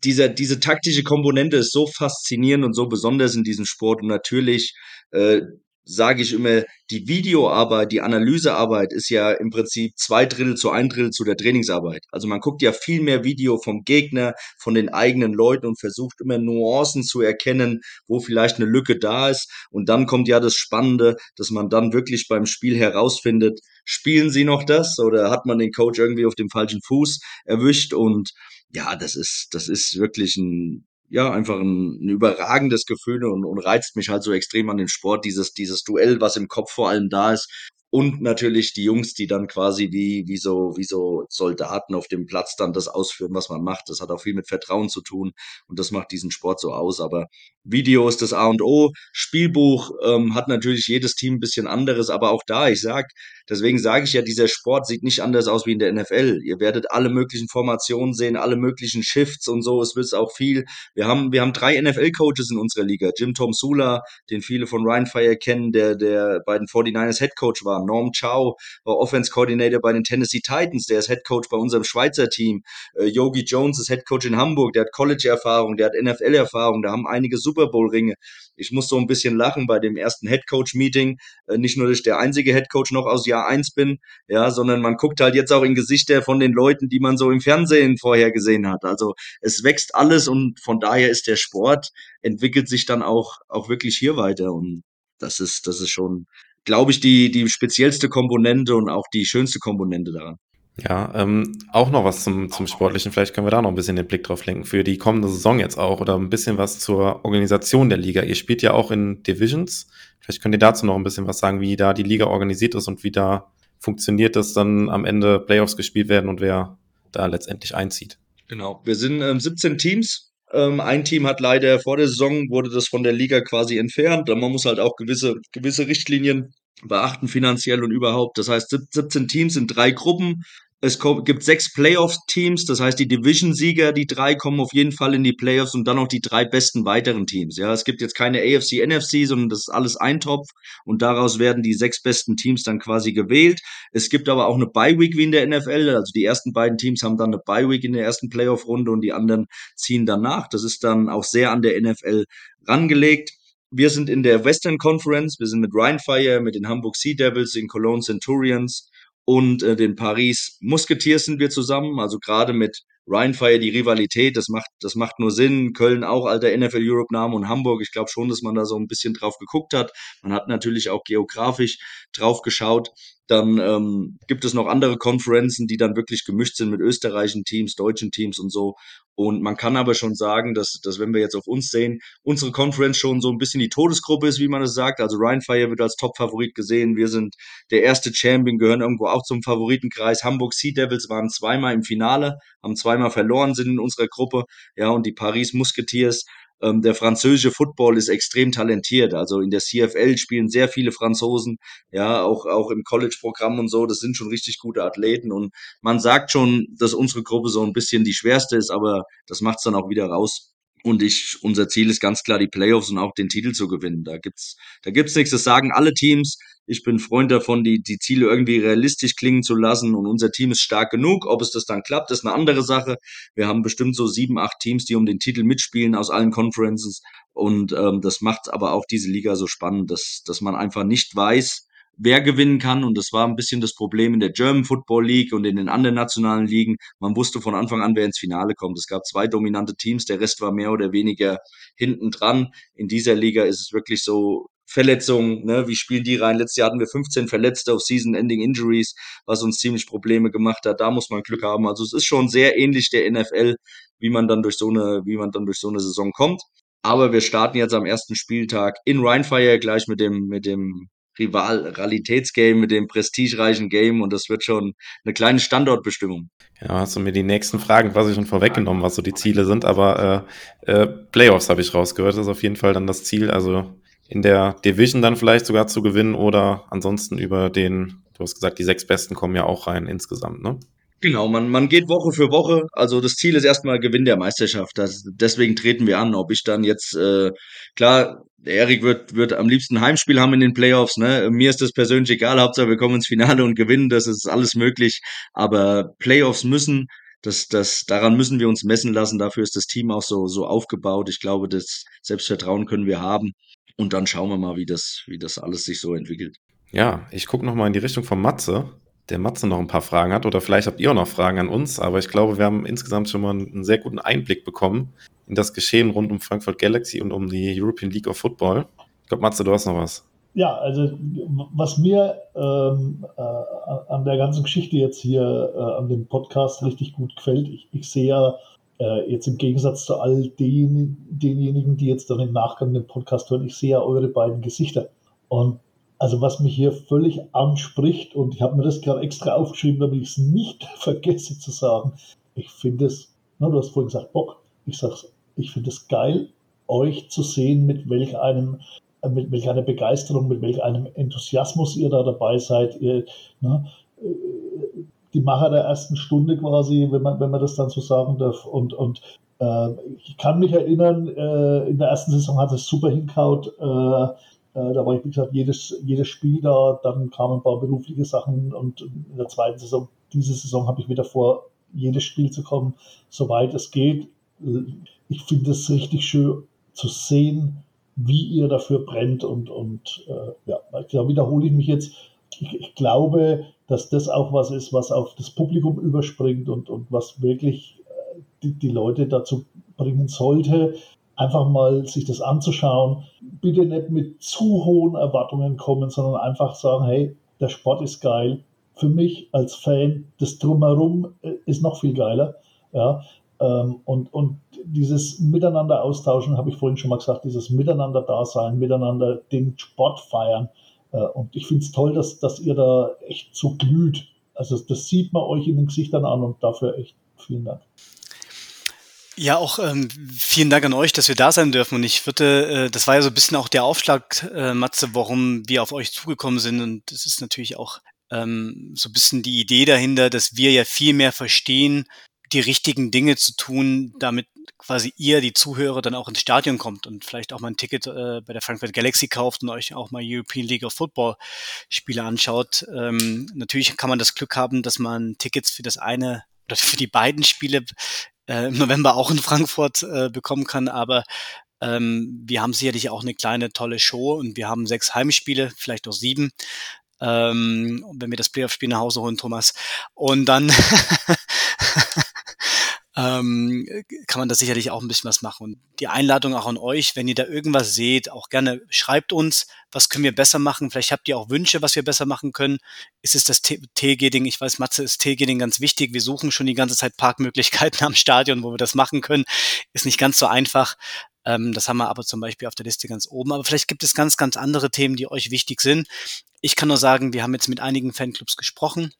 dieser, diese taktische Komponente ist so faszinierend und so besonders in diesem Sport und natürlich äh, sage ich immer, die Videoarbeit, die Analysearbeit ist ja im Prinzip zwei Drittel zu ein Drittel zu der Trainingsarbeit. Also man guckt ja viel mehr Video vom Gegner, von den eigenen Leuten und versucht immer Nuancen zu erkennen, wo vielleicht eine Lücke da ist. Und dann kommt ja das Spannende, dass man dann wirklich beim Spiel herausfindet, spielen sie noch das oder hat man den Coach irgendwie auf dem falschen Fuß erwischt und ja, das ist, das ist wirklich ein ja, einfach ein, ein überragendes Gefühl und, und reizt mich halt so extrem an den Sport, dieses, dieses Duell, was im Kopf vor allem da ist. Und natürlich die Jungs, die dann quasi wie, wie, so, wie so Soldaten auf dem Platz dann das ausführen, was man macht. Das hat auch viel mit Vertrauen zu tun und das macht diesen Sport so aus. Aber Video ist das A und O. Spielbuch ähm, hat natürlich jedes Team ein bisschen anderes, aber auch da, ich sag, deswegen sage ich ja, dieser Sport sieht nicht anders aus wie in der NFL. Ihr werdet alle möglichen Formationen sehen, alle möglichen Shifts und so. Es wird auch viel. Wir haben, wir haben drei NFL-Coaches in unserer Liga. Jim Tom Sula, den viele von Ryan Fire kennen, der, der bei den 49ers Head Coach war. Norm Chow war Offense Coordinator bei den Tennessee Titans, der ist Head Coach bei unserem Schweizer Team. Äh, Yogi Jones ist Head Coach in Hamburg, der hat College-Erfahrung, der hat NFL-Erfahrung, da haben einige Super Bowl-Ringe. Ich muss so ein bisschen lachen bei dem ersten Head Coach-Meeting. Äh, nicht nur, dass ich der einzige Head Coach noch aus Jahr eins bin, ja, sondern man guckt halt jetzt auch in Gesichter von den Leuten, die man so im Fernsehen vorher gesehen hat. Also es wächst alles und von daher ist der Sport, entwickelt sich dann auch, auch wirklich hier weiter. Und das ist, das ist schon, glaube ich, die, die speziellste Komponente und auch die schönste Komponente daran. Ja, ähm, auch noch was zum, zum Sportlichen. Vielleicht können wir da noch ein bisschen den Blick drauf lenken für die kommende Saison jetzt auch oder ein bisschen was zur Organisation der Liga. Ihr spielt ja auch in Divisions. Vielleicht könnt ihr dazu noch ein bisschen was sagen, wie da die Liga organisiert ist und wie da funktioniert, dass dann am Ende Playoffs gespielt werden und wer da letztendlich einzieht. Genau. Wir sind ähm, 17 Teams. Ähm, ein Team hat leider vor der Saison wurde das von der Liga quasi entfernt. Man muss halt auch gewisse, gewisse Richtlinien beachten finanziell und überhaupt. Das heißt, 17 Teams in drei Gruppen. Es gibt sechs Playoff-Teams, das heißt, die Division-Sieger, die drei kommen auf jeden Fall in die Playoffs und dann noch die drei besten weiteren Teams. Ja, es gibt jetzt keine AFC, NFC, sondern das ist alles ein Topf und daraus werden die sechs besten Teams dann quasi gewählt. Es gibt aber auch eine Bye-Week wie in der NFL, also die ersten beiden Teams haben dann eine Bye-Week in der ersten Playoff-Runde und die anderen ziehen danach. Das ist dann auch sehr an der NFL rangelegt. Wir sind in der Western Conference, wir sind mit Ryan Fire, mit den Hamburg Sea Devils, den Cologne Centurions, und äh, den Paris Musketeers sind wir zusammen. Also gerade mit Ryan Fire die Rivalität, das macht, das macht nur Sinn. Köln auch alter NFL Europe Name und Hamburg. Ich glaube schon, dass man da so ein bisschen drauf geguckt hat. Man hat natürlich auch geografisch drauf geschaut. Dann ähm, gibt es noch andere Konferenzen, die dann wirklich gemischt sind mit österreichischen Teams, deutschen Teams und so. Und man kann aber schon sagen, dass, dass wenn wir jetzt auf uns sehen, unsere Conference schon so ein bisschen die Todesgruppe ist, wie man es sagt. Also Ryan Fire wird als Top-Favorit gesehen. Wir sind der erste Champion, gehören irgendwo auch zum Favoritenkreis. Hamburg Sea Devils waren zweimal im Finale, haben zweimal verloren, sind in unserer Gruppe. Ja, und die Paris Musketeers ähm, der französische Football ist extrem talentiert. Also in der CFL spielen sehr viele Franzosen, ja, auch, auch im College-Programm und so. Das sind schon richtig gute Athleten. Und man sagt schon, dass unsere Gruppe so ein bisschen die schwerste ist, aber das macht es dann auch wieder raus. Und ich, unser Ziel ist ganz klar, die Playoffs und auch den Titel zu gewinnen. Da gibt's, da gibt's nichts. Das sagen alle Teams. Ich bin Freund davon, die, die Ziele irgendwie realistisch klingen zu lassen. Und unser Team ist stark genug. Ob es das dann klappt, ist eine andere Sache. Wir haben bestimmt so sieben, acht Teams, die um den Titel mitspielen aus allen Conferences. Und ähm, das macht aber auch diese Liga so spannend, dass, dass man einfach nicht weiß, wer gewinnen kann. Und das war ein bisschen das Problem in der German Football League und in den anderen nationalen Ligen. Man wusste von Anfang an, wer ins Finale kommt. Es gab zwei dominante Teams, der Rest war mehr oder weniger hinten dran. In dieser Liga ist es wirklich so, Verletzungen, ne, wie spielen die rein? Letztes Jahr hatten wir 15 Verletzte auf Season-Ending Injuries, was uns ziemlich Probleme gemacht hat. Da muss man Glück haben. Also es ist schon sehr ähnlich der NFL, wie man dann durch so eine, wie man dann durch so eine Saison kommt. Aber wir starten jetzt am ersten Spieltag in Rheinfire gleich mit dem, mit dem Rival-Realitätsgame, mit dem prestigereichen Game und das wird schon eine kleine Standortbestimmung. Ja, hast du mir die nächsten Fragen quasi schon vorweggenommen, was so die Ziele sind, aber äh, äh, Playoffs habe ich rausgehört, das ist auf jeden Fall dann das Ziel, also in der Division dann vielleicht sogar zu gewinnen oder ansonsten über den, du hast gesagt, die sechs Besten kommen ja auch rein insgesamt, ne? Genau, man, man geht Woche für Woche. Also das Ziel ist erstmal Gewinn der Meisterschaft. Das, deswegen treten wir an. Ob ich dann jetzt, äh, klar, Erik wird, wird am liebsten Heimspiel haben in den Playoffs. Ne? Mir ist das persönlich egal. Hauptsache, wir kommen ins Finale und gewinnen. Das ist alles möglich. Aber Playoffs müssen, das, das, daran müssen wir uns messen lassen. Dafür ist das Team auch so, so aufgebaut. Ich glaube, das Selbstvertrauen können wir haben. Und dann schauen wir mal, wie das, wie das alles sich so entwickelt. Ja, ich gucke nochmal in die Richtung von Matze der Matze noch ein paar Fragen hat oder vielleicht habt ihr auch noch Fragen an uns, aber ich glaube, wir haben insgesamt schon mal einen sehr guten Einblick bekommen in das Geschehen rund um Frankfurt Galaxy und um die European League of Football. Ich glaube, Matze, du hast noch was. Ja, also was mir ähm, äh, an der ganzen Geschichte jetzt hier äh, an dem Podcast richtig gut gefällt, ich, ich sehe ja äh, jetzt im Gegensatz zu all den, denjenigen, die jetzt dann im Nachgang den Podcast hören, ich sehe ja eure beiden Gesichter. Und also was mich hier völlig anspricht, und ich habe mir das gerade extra aufgeschrieben, damit ich es nicht <laughs> vergesse zu sagen, ich finde es, na, du hast vorhin gesagt, Bock, ich sag's, ich finde es geil, euch zu sehen, mit welch einem äh, mit welch einer Begeisterung, mit welch einem Enthusiasmus ihr da dabei seid. Ihr, ne, die Macher der ersten Stunde quasi, wenn man, wenn man das dann so sagen darf. Und, und äh, ich kann mich erinnern, äh, in der ersten Saison hat es super hinkaut. Äh, da war ich, wie gesagt, jedes, jedes Spiel da. Dann kamen ein paar berufliche Sachen und in der zweiten Saison, diese Saison habe ich wieder vor, jedes Spiel zu kommen, soweit es geht. Ich finde es richtig schön zu sehen, wie ihr dafür brennt und, und äh, ja, da wiederhole ich mich jetzt. Ich, ich, glaube, dass das auch was ist, was auf das Publikum überspringt und, und was wirklich äh, die, die Leute dazu bringen sollte, einfach mal sich das anzuschauen. Bitte nicht mit zu hohen Erwartungen kommen, sondern einfach sagen, hey, der Sport ist geil. Für mich als Fan, das drumherum äh, ist noch viel geiler. Ja, ähm, und, und dieses Miteinander austauschen, habe ich vorhin schon mal gesagt, dieses Miteinander da sein, miteinander den Sport feiern. Äh, und ich finde es toll, dass, dass ihr da echt so glüht. Also das sieht man euch in den Gesichtern an und dafür echt vielen Dank. Ja, auch ähm, vielen Dank an euch, dass wir da sein dürfen. Und ich würde, äh, das war ja so ein bisschen auch der Aufschlag, äh, Matze, warum wir auf euch zugekommen sind. Und das ist natürlich auch ähm, so ein bisschen die Idee dahinter, dass wir ja viel mehr verstehen, die richtigen Dinge zu tun, damit quasi ihr, die Zuhörer, dann auch ins Stadion kommt und vielleicht auch mal ein Ticket äh, bei der Frankfurt Galaxy kauft und euch auch mal European League of Football Spiele anschaut. Ähm, natürlich kann man das Glück haben, dass man Tickets für das eine oder für die beiden Spiele äh, im November auch in Frankfurt äh, bekommen kann, aber ähm, wir haben sicherlich auch eine kleine tolle Show und wir haben sechs Heimspiele, vielleicht auch sieben ähm, wenn wir das Playoff-Spiel nach Hause holen, Thomas. Und dann <laughs> ähm, kann man da sicherlich auch ein bisschen was machen. Und die Einladung auch an euch, wenn ihr da irgendwas seht, auch gerne schreibt uns, was können wir besser machen. Vielleicht habt ihr auch Wünsche, was wir besser machen können. Ist es das TG-Ding? Ich weiß, Matze ist TG-Ding ganz wichtig. Wir suchen schon die ganze Zeit Parkmöglichkeiten <laughs> am Stadion, wo wir das machen können. Ist nicht ganz so einfach. Ähm, das haben wir aber zum Beispiel auf der Liste ganz oben. Aber vielleicht gibt es ganz, ganz andere Themen, die euch wichtig sind. Ich kann nur sagen, wir haben jetzt mit einigen Fanclubs gesprochen.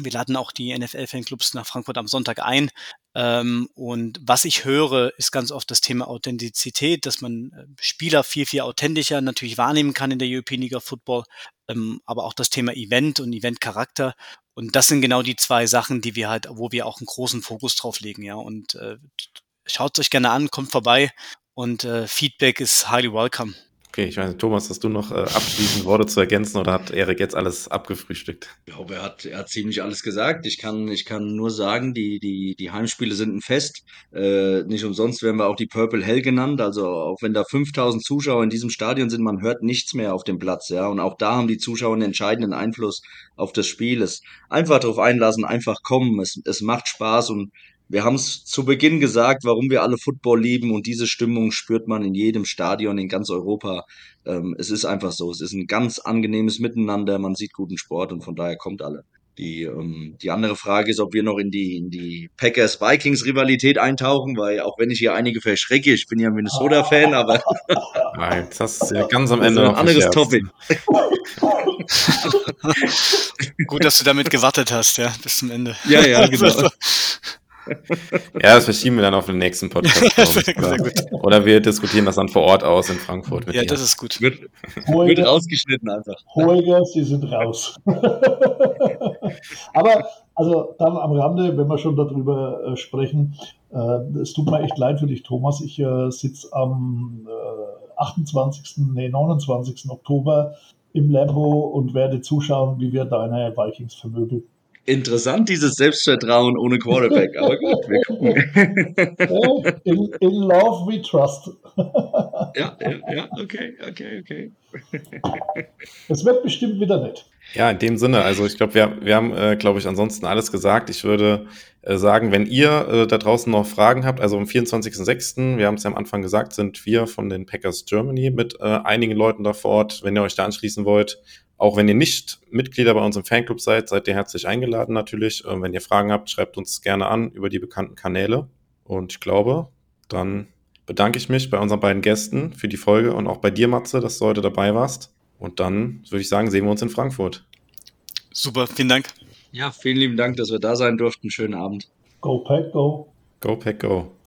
Wir laden auch die NFL-Fanclubs nach Frankfurt am Sonntag ein. Ähm, und was ich höre, ist ganz oft das Thema Authentizität, dass man äh, Spieler viel, viel authentischer natürlich wahrnehmen kann in der European League of Football, ähm, aber auch das Thema Event und Eventcharakter. Und das sind genau die zwei Sachen, die wir halt, wo wir auch einen großen Fokus drauf legen, ja. Und äh, schaut euch gerne an, kommt vorbei und äh, Feedback ist highly welcome. Okay, ich weiß Thomas, hast du noch äh, abschließend Worte zu ergänzen oder hat Erik jetzt alles abgefrühstückt? Ich glaube, er hat, er hat ziemlich alles gesagt. Ich kann, ich kann nur sagen, die, die, die Heimspiele sind ein Fest. Äh, nicht umsonst werden wir auch die Purple Hell genannt. Also auch wenn da 5000 Zuschauer in diesem Stadion sind, man hört nichts mehr auf dem Platz. Ja, und auch da haben die Zuschauer einen entscheidenden Einfluss auf das Spiel. Es einfach darauf einlassen, einfach kommen. Es, es macht Spaß und wir haben es zu Beginn gesagt, warum wir alle Football lieben und diese Stimmung spürt man in jedem Stadion in ganz Europa. Ähm, es ist einfach so, es ist ein ganz angenehmes Miteinander, man sieht guten Sport und von daher kommt alle. Die, ähm, die andere Frage ist, ob wir noch in die, in die Packers-Vikings-Rivalität eintauchen, weil auch wenn ich hier einige verschrecke, ich bin ja Minnesota-Fan, aber. <laughs> Nein, das ist ja ganz am Ende noch ein anderes Topic. <laughs> Gut, dass du damit gewartet hast, ja, bis zum Ende. Ja, ja, genau. <laughs> <laughs> ja, das verschieben wir dann auf den nächsten Podcast. Oder wir diskutieren das dann vor Ort aus in Frankfurt. ja, dir. das ist gut. Wird, wird rausgeschnitten einfach. Holger, Sie sind raus. <laughs> Aber, also dann am Rande, wenn wir schon darüber äh, sprechen, äh, es tut mir echt leid für dich, Thomas. Ich äh, sitze am äh, 28., nee, 29. Oktober im Lambo und werde zuschauen, wie wir deine Vikings vermöbeln interessant, dieses Selbstvertrauen ohne Quarterback. Aber gut, wir <laughs> gucken. in, in love we trust. ja, ja, ja, okay, okay, okay. Es wird bestimmt wieder nett. Ja, in dem Sinne, also ich glaube, wir, wir haben, äh, glaube ich, ansonsten alles gesagt. Ich würde äh, sagen, wenn ihr äh, da draußen noch Fragen habt, also am 24.06., wir haben es ja am Anfang gesagt, sind wir von den Packers Germany mit äh, einigen Leuten da vor Ort. Wenn ihr euch da anschließen wollt, auch wenn ihr nicht Mitglieder bei uns im Fanclub seid, seid ihr herzlich eingeladen natürlich. Und wenn ihr Fragen habt, schreibt uns gerne an über die bekannten Kanäle. Und ich glaube, dann bedanke ich mich bei unseren beiden Gästen für die Folge und auch bei dir, Matze, dass du heute dabei warst. Und dann würde ich sagen, sehen wir uns in Frankfurt. Super, vielen Dank. Ja, vielen lieben Dank, dass wir da sein durften. Schönen Abend. Go Pack, go. Go Pack Go.